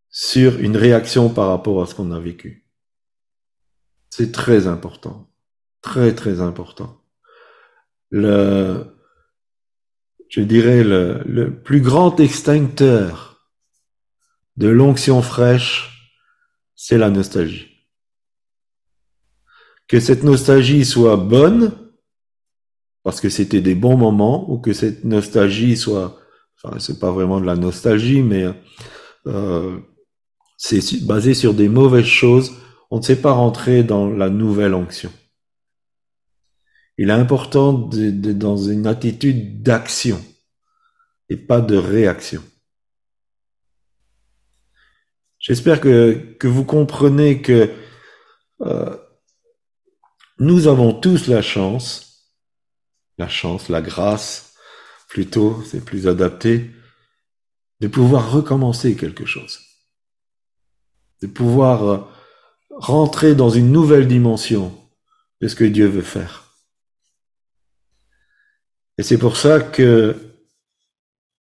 sur une réaction par rapport à ce qu'on a vécu. C'est très important. Très, très important. Le, je dirais, le plus grand extincteur de l'onction fraîche, c'est la nostalgie. Que cette nostalgie soit bonne, parce que c'était des bons moments, ou que cette nostalgie soit, enfin, c'est pas vraiment de la nostalgie, mais euh, c'est basé sur des mauvaises choses, on ne sait pas rentrer dans la nouvelle onction. Il est important d'être dans une attitude d'action et pas de réaction. J'espère que, que vous comprenez que euh, nous avons tous la chance, la chance, la grâce, plutôt, c'est plus adapté, de pouvoir recommencer quelque chose de pouvoir euh, rentrer dans une nouvelle dimension de ce que Dieu veut faire. Et c'est pour ça que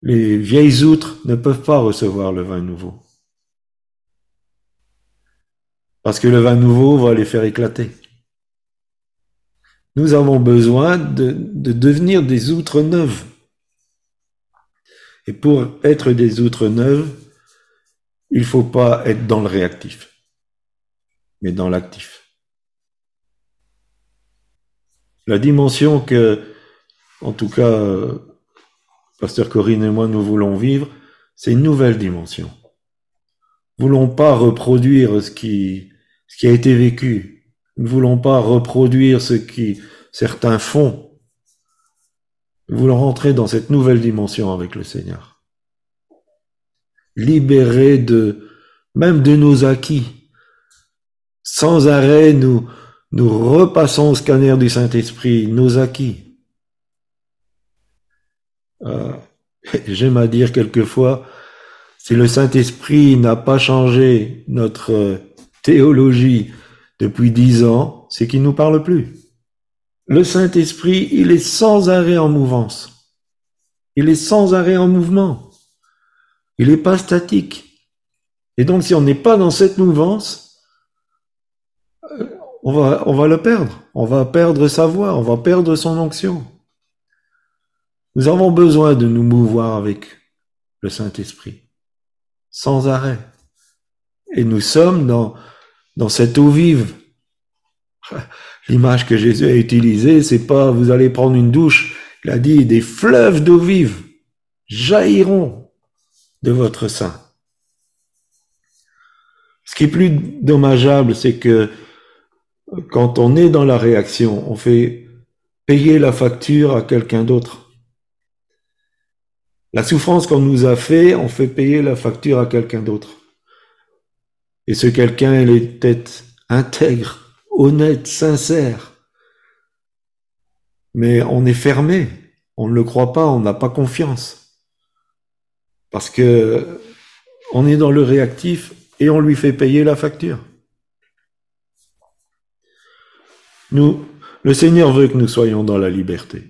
les vieilles outres ne peuvent pas recevoir le vin nouveau. Parce que le vin nouveau va les faire éclater. Nous avons besoin de, de devenir des outres neuves. Et pour être des outres neuves, il faut pas être dans le réactif, mais dans l'actif. La dimension que, en tout cas, Pasteur Corinne et moi, nous voulons vivre, c'est une nouvelle dimension. Nous voulons pas reproduire ce qui a été vécu. Nous ne voulons pas reproduire ce qui certains font. Nous voulons rentrer dans cette nouvelle dimension avec le Seigneur libérés de, même de nos acquis. Sans arrêt, nous, repassons au scanner du Saint-Esprit, nos acquis. Euh, J'aime à dire quelquefois, si le Saint-Esprit n'a pas changé notre théologie depuis dix ans, c'est qu'il nous parle plus. Le Saint-Esprit, il est sans arrêt en mouvance. Il est sans arrêt en mouvement. Il n'est pas statique. Et donc, si on n'est pas dans cette mouvance, on va, on va le perdre. On va perdre sa voix, on va perdre son onction. Nous avons besoin de nous mouvoir avec le Saint-Esprit, sans arrêt. Et nous sommes dans, dans cette eau vive. L'image que Jésus a utilisée, c'est pas vous allez prendre une douche. Il a dit des fleuves d'eau vive jailliront de votre sein. Ce qui est plus dommageable, c'est que quand on est dans la réaction, on fait payer la facture à quelqu'un d'autre. La souffrance qu'on nous a fait, on fait payer la facture à quelqu'un d'autre. Et ce quelqu'un, il est peut-être intègre, honnête, sincère. Mais on est fermé. On ne le croit pas, on n'a pas confiance. Parce que on est dans le réactif et on lui fait payer la facture. Nous, le Seigneur veut que nous soyons dans la liberté.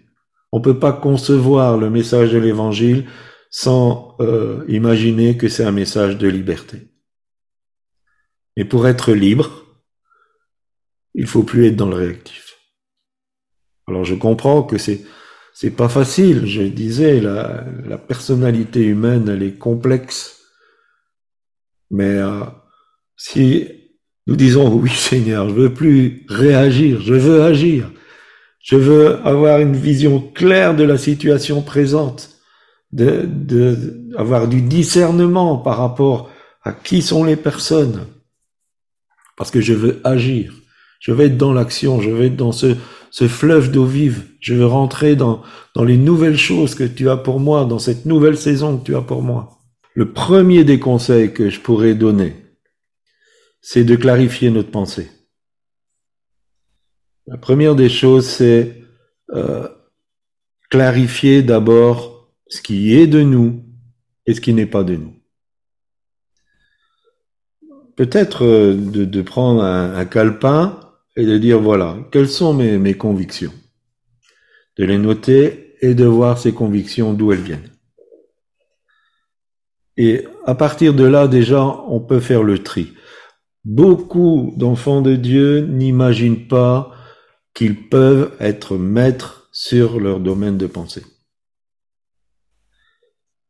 On ne peut pas concevoir le message de l'Évangile sans euh, imaginer que c'est un message de liberté. Et pour être libre, il faut plus être dans le réactif. Alors je comprends que c'est c'est pas facile. Je disais la, la personnalité humaine elle est complexe, mais euh, si nous disons oui Seigneur, je veux plus réagir, je veux agir. Je veux avoir une vision claire de la situation présente, de, de avoir du discernement par rapport à qui sont les personnes, parce que je veux agir. Je veux être dans l'action, je veux être dans ce, fleuve d'eau vive. Je veux rentrer dans, dans les nouvelles choses que tu as pour moi, dans cette nouvelle saison que tu as pour moi. Le premier des conseils que je pourrais donner, c'est de clarifier notre pensée. La première des choses, c'est euh, clarifier d'abord ce qui est de nous et ce qui n'est pas de nous. Peut-être euh, de, prendre un, calepin et de dire voilà, quelles sont mes, mes convictions? De les noter et de voir ces convictions d'où elles viennent. Et à partir de là, déjà, on peut faire le tri. Beaucoup d'enfants de Dieu n'imaginent pas qu'ils peuvent être maîtres sur leur domaine de pensée.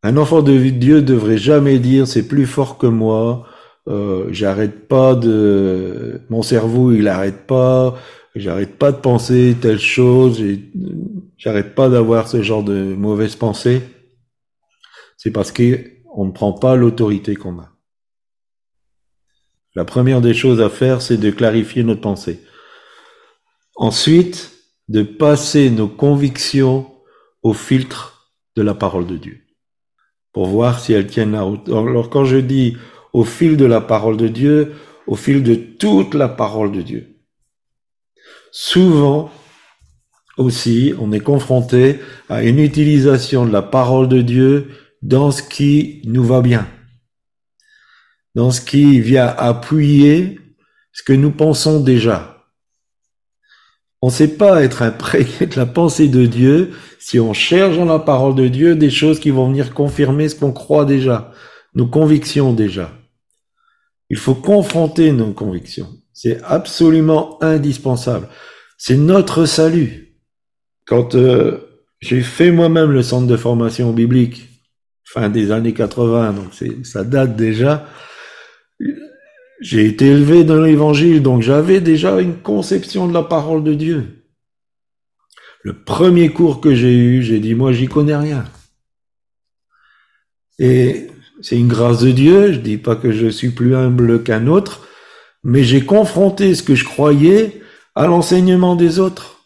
Un enfant de Dieu devrait jamais dire c'est plus fort que moi, euh, j'arrête pas de, mon cerveau il arrête pas, j'arrête pas de penser telle chose, j'arrête pas d'avoir ce genre de mauvaises pensées. C'est parce qu'on ne prend pas l'autorité qu'on a. La première des choses à faire, c'est de clarifier notre pensée. Ensuite, de passer nos convictions au filtre de la parole de Dieu, pour voir si elles tiennent la route. Alors quand je dis au fil de la parole de Dieu, au fil de toute la parole de Dieu. Souvent aussi, on est confronté à une utilisation de la parole de Dieu dans ce qui nous va bien dans ce qui vient appuyer ce que nous pensons déjà. On ne sait pas être imprégné de la pensée de Dieu si on cherche dans la parole de Dieu des choses qui vont venir confirmer ce qu'on croit déjà, nos convictions déjà. Il faut confronter nos convictions. C'est absolument indispensable. C'est notre salut. Quand euh, j'ai fait moi-même le centre de formation biblique, fin des années 80, donc ça date déjà, j'ai été élevé dans l'évangile, donc j'avais déjà une conception de la parole de Dieu. Le premier cours que j'ai eu, j'ai dit, moi, j'y connais rien. Et c'est une grâce de Dieu, je dis pas que je suis plus humble qu'un autre, mais j'ai confronté ce que je croyais à l'enseignement des autres.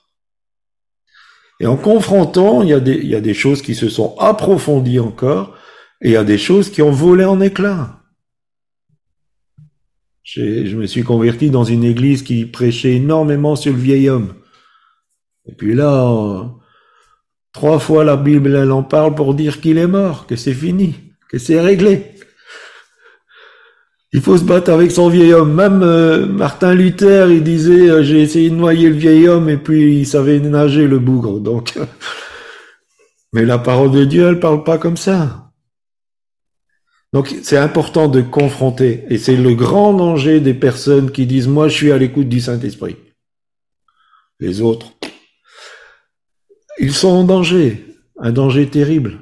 Et en confrontant, il y, a des, choses qui se sont approfondies encore, et il y a des choses qui ont volé en éclats. Je me suis converti dans une église qui prêchait énormément sur le vieil homme. Et puis là, trois fois la Bible, elle en parle pour dire qu'il est mort, que c'est fini, que c'est réglé. Il faut se battre avec son vieil homme. Même euh, Martin Luther, il disait, euh, j'ai essayé de noyer le vieil homme et puis il savait nager le bougre. Donc, mais la parole de Dieu, elle parle pas comme ça. Donc c'est important de confronter. Et c'est le grand danger des personnes qui disent moi je suis à l'écoute du Saint-Esprit. Les autres, ils sont en danger, un danger terrible.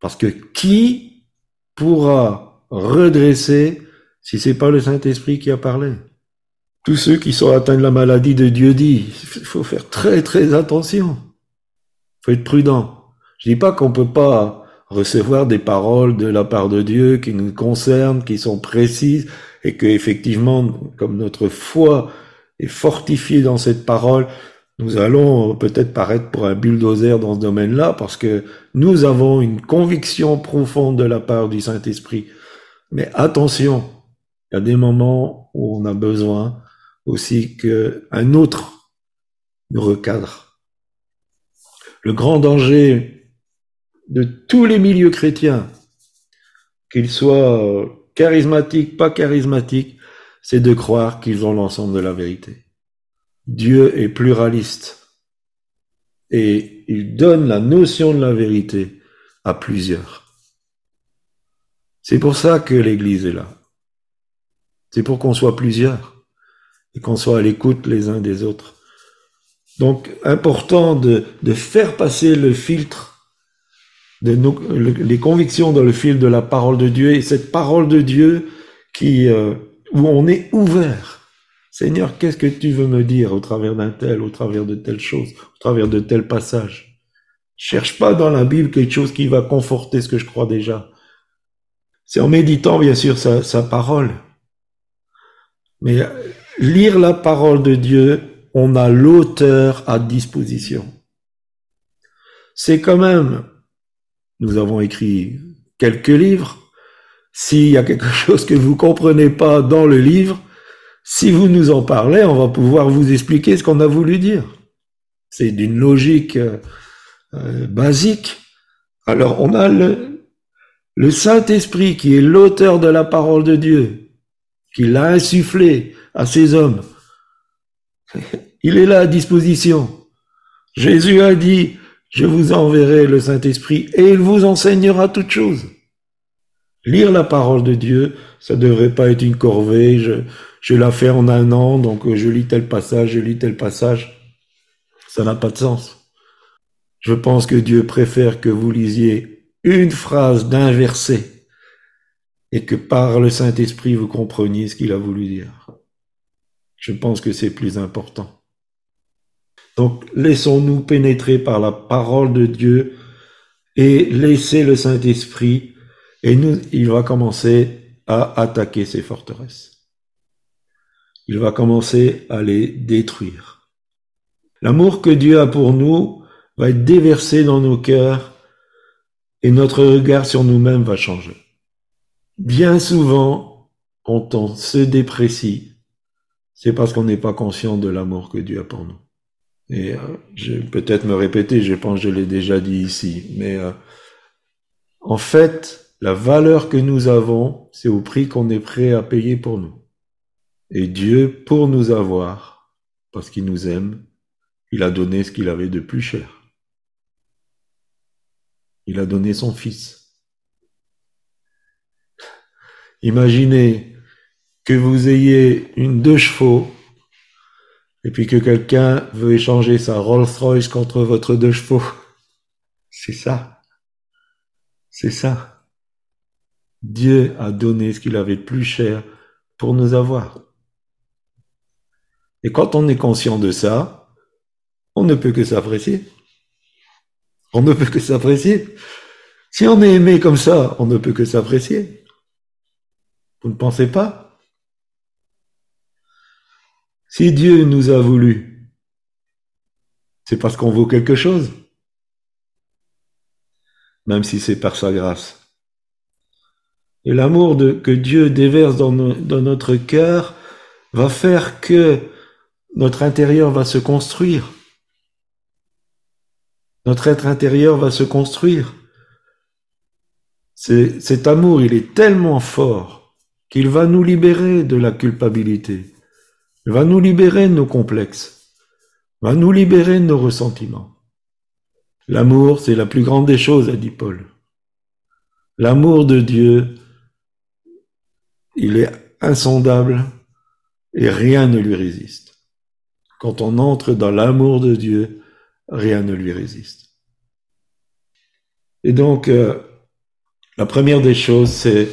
Parce que qui pourra redresser si c'est pas le Saint-Esprit qui a parlé? Tous ceux qui sont atteints de la maladie de Dieu dit, il faut faire très très attention. Il faut être prudent. Je dis pas qu'on peut pas recevoir des paroles de la part de Dieu qui nous concernent, qui sont précises, et que effectivement, comme notre foi est fortifiée dans cette parole, nous allons peut-être paraître pour un bulldozer dans ce domaine-là, parce que nous avons une conviction profonde de la part du Saint-Esprit. Mais attention, il y a des moments où on a besoin aussi qu'un autre nous recadre. Le grand danger de tous les milieux chrétiens, qu'ils soient charismatiques, pas charismatiques, c'est de croire qu'ils ont l'ensemble de la vérité. Dieu est pluraliste et il donne la notion de la vérité à plusieurs. C'est pour ça que l'Église est là. C'est pour qu'on soit plusieurs et qu'on soit à l'écoute les uns des autres. Donc, important de, de faire passer le filtre de nos, les convictions dans le fil de la parole de Dieu et cette parole de Dieu qui, euh, où on est ouvert. Seigneur, qu'est-ce que tu veux me dire au travers d'un tel, au travers de telle chose, au travers de tel passage? Cherche pas dans la Bible quelque chose qui va conforter ce que je crois déjà. C'est en méditant, bien sûr, sa, parole. Mais lire la parole de Dieu, on a l'auteur à disposition. C'est quand même, nous avons écrit quelques livres, s'il y a quelque chose que vous comprenez pas dans le livre, si vous nous en parlez, on va pouvoir vous expliquer ce qu'on a voulu dire. C'est d'une logique euh, euh, basique. Alors on a le, le Saint-Esprit qui est l'auteur de la parole de Dieu, qui l'a insufflé à ces hommes. Il est là à disposition. Jésus a dit, je vous enverrai le Saint-Esprit et il vous enseignera toutes choses. Lire la parole de Dieu, ça devrait pas être une corvée, je, je la fais en un an, donc je lis tel passage, je lis tel passage. Ça n'a pas de sens. Je pense que Dieu préfère que vous lisiez une phrase d'un verset et que par le Saint-Esprit vous compreniez ce qu'il a voulu dire. Je pense que c'est plus important. Donc laissons-nous pénétrer par la parole de Dieu et laissez le Saint-Esprit et nous, il va commencer à attaquer ces forteresses. Il va commencer à les détruire. L'amour que Dieu a pour nous va être déversé dans nos cœurs et notre regard sur nous-mêmes va changer. Bien souvent, quand on se déprécie, c'est parce qu'on n'est pas conscient de l'amour que Dieu a pour nous. Et euh, je vais peut-être me répéter, je pense que je l'ai déjà dit ici, mais euh, en fait, la valeur que nous avons, c'est au prix qu'on est prêt à payer pour nous. Et Dieu, pour nous avoir, parce qu'il nous aime, il a donné ce qu'il avait de plus cher. Il a donné son Fils. Imaginez que vous ayez une deux chevaux et puis que quelqu'un veut échanger sa Rolls-Royce contre votre deux chevaux. C'est ça. C'est ça. Dieu a donné ce qu'il avait de plus cher pour nous avoir. Et quand on est conscient de ça, on ne peut que s'apprécier. On ne peut que s'apprécier. Si on est aimé comme ça, on ne peut que s'apprécier. Vous ne pensez pas? Si Dieu nous a voulu, c'est parce qu'on vaut quelque chose, même si c'est par sa grâce. Et l'amour que Dieu déverse dans, notre cœur va faire que notre intérieur va se construire. Notre être intérieur va se construire. Cet amour, il est tellement fort qu'il va nous libérer de la culpabilité va nous libérer de nos complexes, va nous libérer de nos ressentiments. L'amour, c'est la plus grande des choses, a dit Paul. L'amour de Dieu, il est insondable et rien ne lui résiste. Quand on entre dans l'amour de Dieu, rien ne lui résiste. Et donc, euh, la première des choses, c'est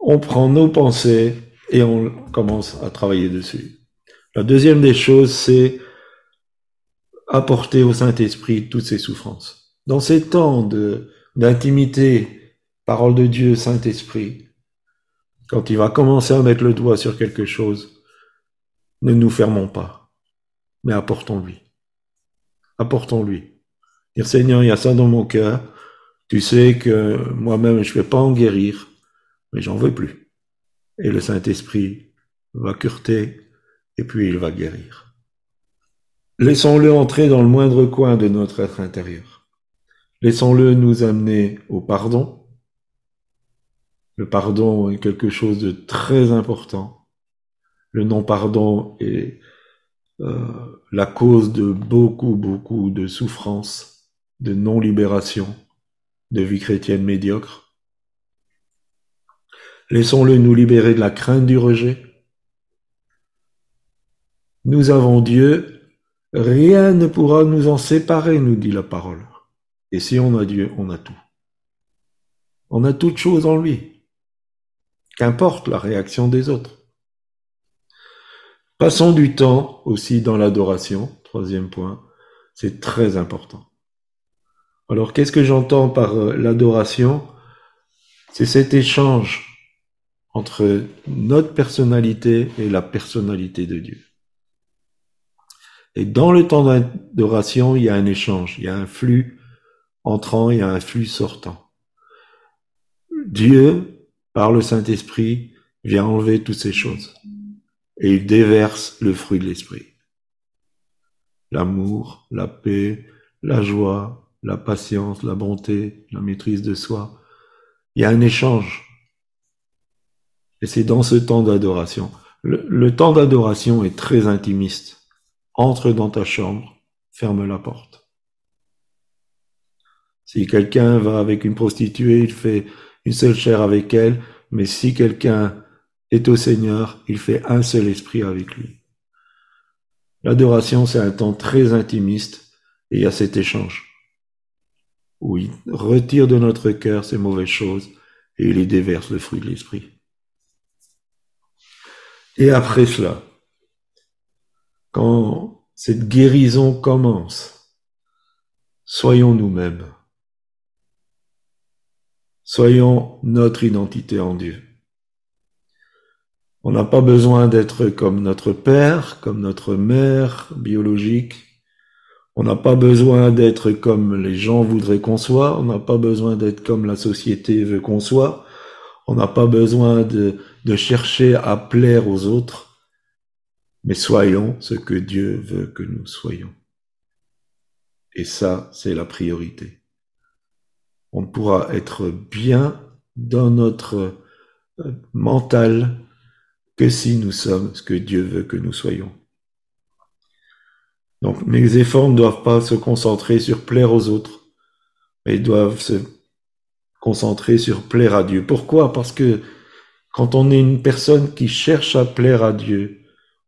on prend nos pensées et on commence à travailler dessus. La deuxième des choses, c'est apporter au Saint-Esprit toutes ses souffrances. Dans ces temps d'intimité, parole de Dieu, Saint-Esprit, quand il va commencer à mettre le doigt sur quelque chose, ne nous fermons pas, mais apportons-lui. Apportons-lui. Dire Seigneur, il y a ça dans mon cœur. Tu sais que moi-même, je ne vais pas en guérir, mais j'en veux plus. Et le Saint-Esprit va curter et puis il va guérir. Laissons-le entrer dans le moindre coin de notre être intérieur. Laissons-le nous amener au pardon. Le pardon est quelque chose de très important. Le non-pardon est euh, la cause de beaucoup, beaucoup de souffrances, de non-libération, de vie chrétienne médiocre. Laissons-le nous libérer de la crainte du rejet. Nous avons Dieu, rien ne pourra nous en séparer, nous dit la parole. Et si on a Dieu, on a tout. On a toute chose en lui. Qu'importe la réaction des autres. Passons du temps aussi dans l'adoration, troisième point, c'est très important. Alors qu'est-ce que j'entends par euh, l'adoration? C'est cet échange entre notre personnalité et la personnalité de Dieu. Et dans le temps d'adoration, il y a un échange, il y a un flux entrant, il y a un flux sortant. Dieu, par le Saint-Esprit, vient enlever toutes ces choses. Et il déverse le fruit de l'Esprit. L'amour, la paix, la joie, la patience, la bonté, la maîtrise de soi. Il y a un échange. Et c'est dans ce temps d'adoration. Le, temps d'adoration est très intimiste. Entre dans ta chambre, ferme la porte. Si quelqu'un va avec une prostituée, il fait une seule chair avec elle, mais si quelqu'un est au Seigneur, il fait un seul esprit avec lui. L'adoration, c'est un temps très intimiste et il y a cet échange où il retire de notre cœur ces mauvaises choses et il y déverse le fruit de l'esprit. Et après cela, quand cette guérison commence, soyons nous-mêmes. Soyons notre identité en Dieu. On n'a pas besoin d'être comme notre père, comme notre mère biologique. On n'a pas besoin d'être comme les gens voudraient qu'on soit. On n'a pas besoin d'être comme la société veut qu'on soit. On n'a pas besoin de, chercher à plaire aux autres. Mais soyons ce que Dieu veut que nous soyons. Et ça, c'est la priorité. On pourra être bien dans notre euh, mental que si nous sommes ce que Dieu veut que nous soyons. Donc mes efforts ne doivent pas se concentrer sur plaire aux autres, mais doivent se concentrer sur plaire à Dieu. Pourquoi? Parce que quand on est une personne qui cherche à plaire à Dieu,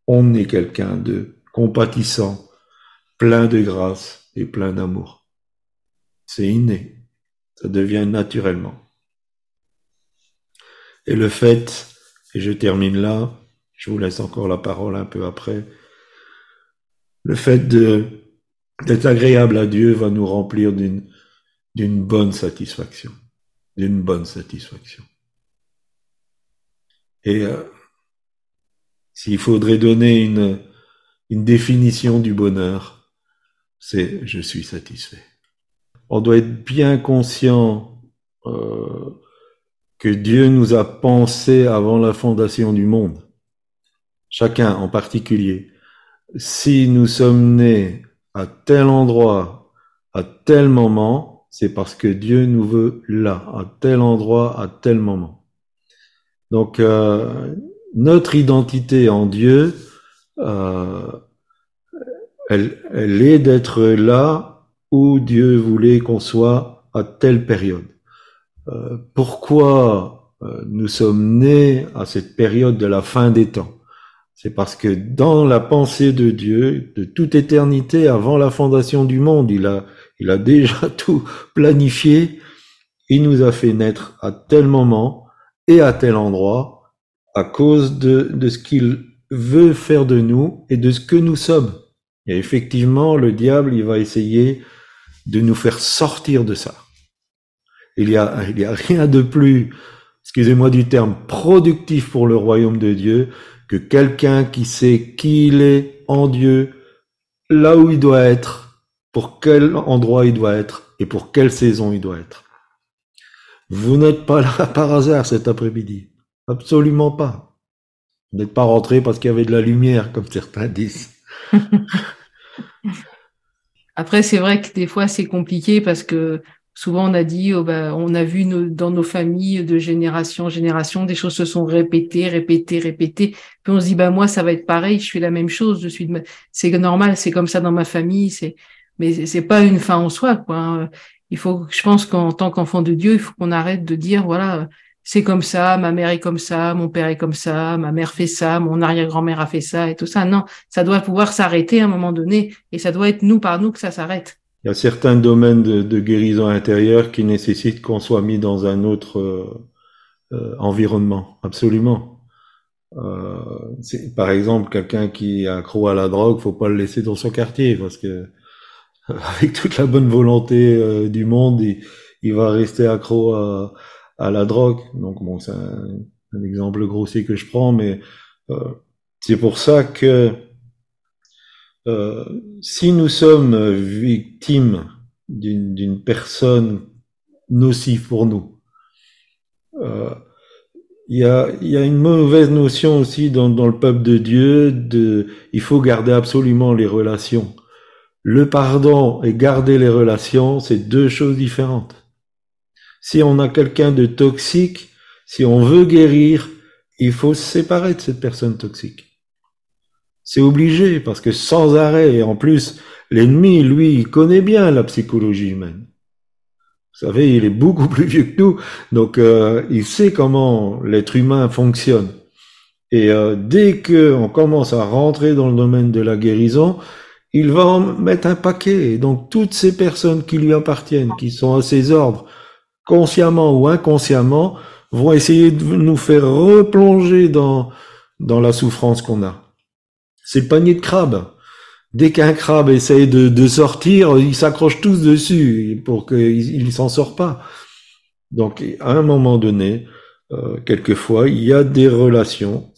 on est quelqu'un de compatissant, plein de grâce et plein d'amour. C'est inné, ça devient naturellement. Et le fait et je termine là, je vous laisse encore la parole un peu après. Le fait d'être agréable à Dieu va nous remplir d'une, bonne satisfaction. D'une bonne satisfaction. Et euh, s'il faudrait donner une définition du bonheur, c'est je suis satisfait. On doit être bien conscient euh, que Dieu nous a pensé avant la fondation du monde, chacun en particulier. Si nous sommes nés à tel endroit, à tel moment, c'est parce que Dieu nous veut là, à tel endroit, à tel moment. Donc, euh, notre identité en Dieu, euh, elle, elle est d'être là où Dieu voulait qu'on soit à telle période. Euh, pourquoi euh, nous sommes nés à cette période de la fin des temps? C'est parce que dans la pensée de Dieu, de toute éternité, avant la fondation du monde, il a, il a déjà tout planifié. Il nous a fait naître à tel moment et à tel endroit à cause de, de ce qu'il veut faire de nous et de ce que nous sommes. Et effectivement, le diable, il va essayer de nous faire sortir de ça. Il y a, il y a rien de plus, excusez-moi du terme, productif pour le royaume de Dieu que quelqu'un qui sait qui il est en Dieu, là où il doit être, pour quel endroit il doit être et pour quelle saison il doit être. Vous n'êtes pas là par hasard cet après-midi. Absolument pas. Vous n'êtes pas rentré parce qu'il y avait de la lumière, comme certains disent. Après, c'est vrai que des fois, c'est compliqué parce que souvent, on a dit, oh, bah, on a vu dans nos familles de génération en génération, des choses se sont répétées, répétées, répétées. Puis on se dit, bah, moi, ça va être pareil, je suis la même chose, je suis c'est normal, c'est comme ça dans ma famille, c'est, mais c'est pas une fin en soi, quoi. Hein. Il faut, je pense qu'en tant qu'enfant de Dieu, il faut qu'on arrête de dire, voilà, c'est comme ça, ma mère est comme ça, mon père est comme ça, ma mère fait ça, mon arrière-grand-mère a fait ça et tout ça. Non, ça doit pouvoir s'arrêter à un moment donné et ça doit être nous par nous que ça s'arrête. Il y a certains domaines de, guérison intérieure qui nécessitent qu'on soit mis dans un autre euh, euh, environnement, absolument. Euh, par exemple, quelqu'un qui est accro à la drogue, faut pas le laisser dans son quartier parce que avec toute la bonne volonté du monde, il, il va rester accro à à la drogue. Donc bon, c'est un, exemple grossier que je prends, mais euh, c'est pour ça que euh, si nous sommes victimes d'une personne nocive pour nous, euh, il y, a, y, a, une mauvaise notion aussi dans, dans, le peuple de Dieu de il faut garder absolument les relations. Le pardon et garder les relations, c'est deux choses différentes. Si on a quelqu'un de toxique, si on veut guérir, il faut se séparer de cette personne toxique. C'est obligé, parce que sans arrêt, et en plus, l'ennemi, lui, il connaît bien la psychologie humaine. Vous savez, il est beaucoup plus vieux que nous, donc euh, il sait comment l'être humain fonctionne. Et euh, dès que on commence à rentrer dans le domaine de la guérison, il va en mettre un paquet. Et donc toutes ces personnes qui lui appartiennent, qui sont à ses ordres, consciemment ou inconsciemment, vont essayer de nous faire replonger dans, dans la souffrance qu'on a. C'est le panier de crabes. Dès qu'un crabe essaye de, de sortir, ils s'accrochent tous dessus pour qu'il ne s'en sort pas. Donc, à un moment donné, euh, quelquefois, il y a des relations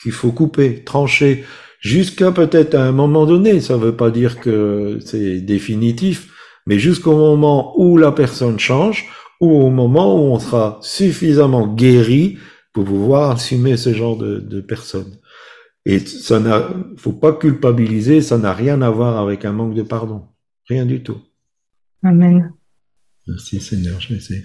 qu'il faut couper, trancher, jusqu'à peut-être à un moment donné. Ça ne veut pas dire que c'est définitif, mais jusqu'au moment où la personne change, ou au moment où on sera suffisamment guéri pour pouvoir assumer ce genre de, de personnes. Et ça n'a, faut pas culpabiliser, ça n'a rien à voir avec un manque de pardon. Rien du tout. Amen. Merci Seigneur, je vais essayer.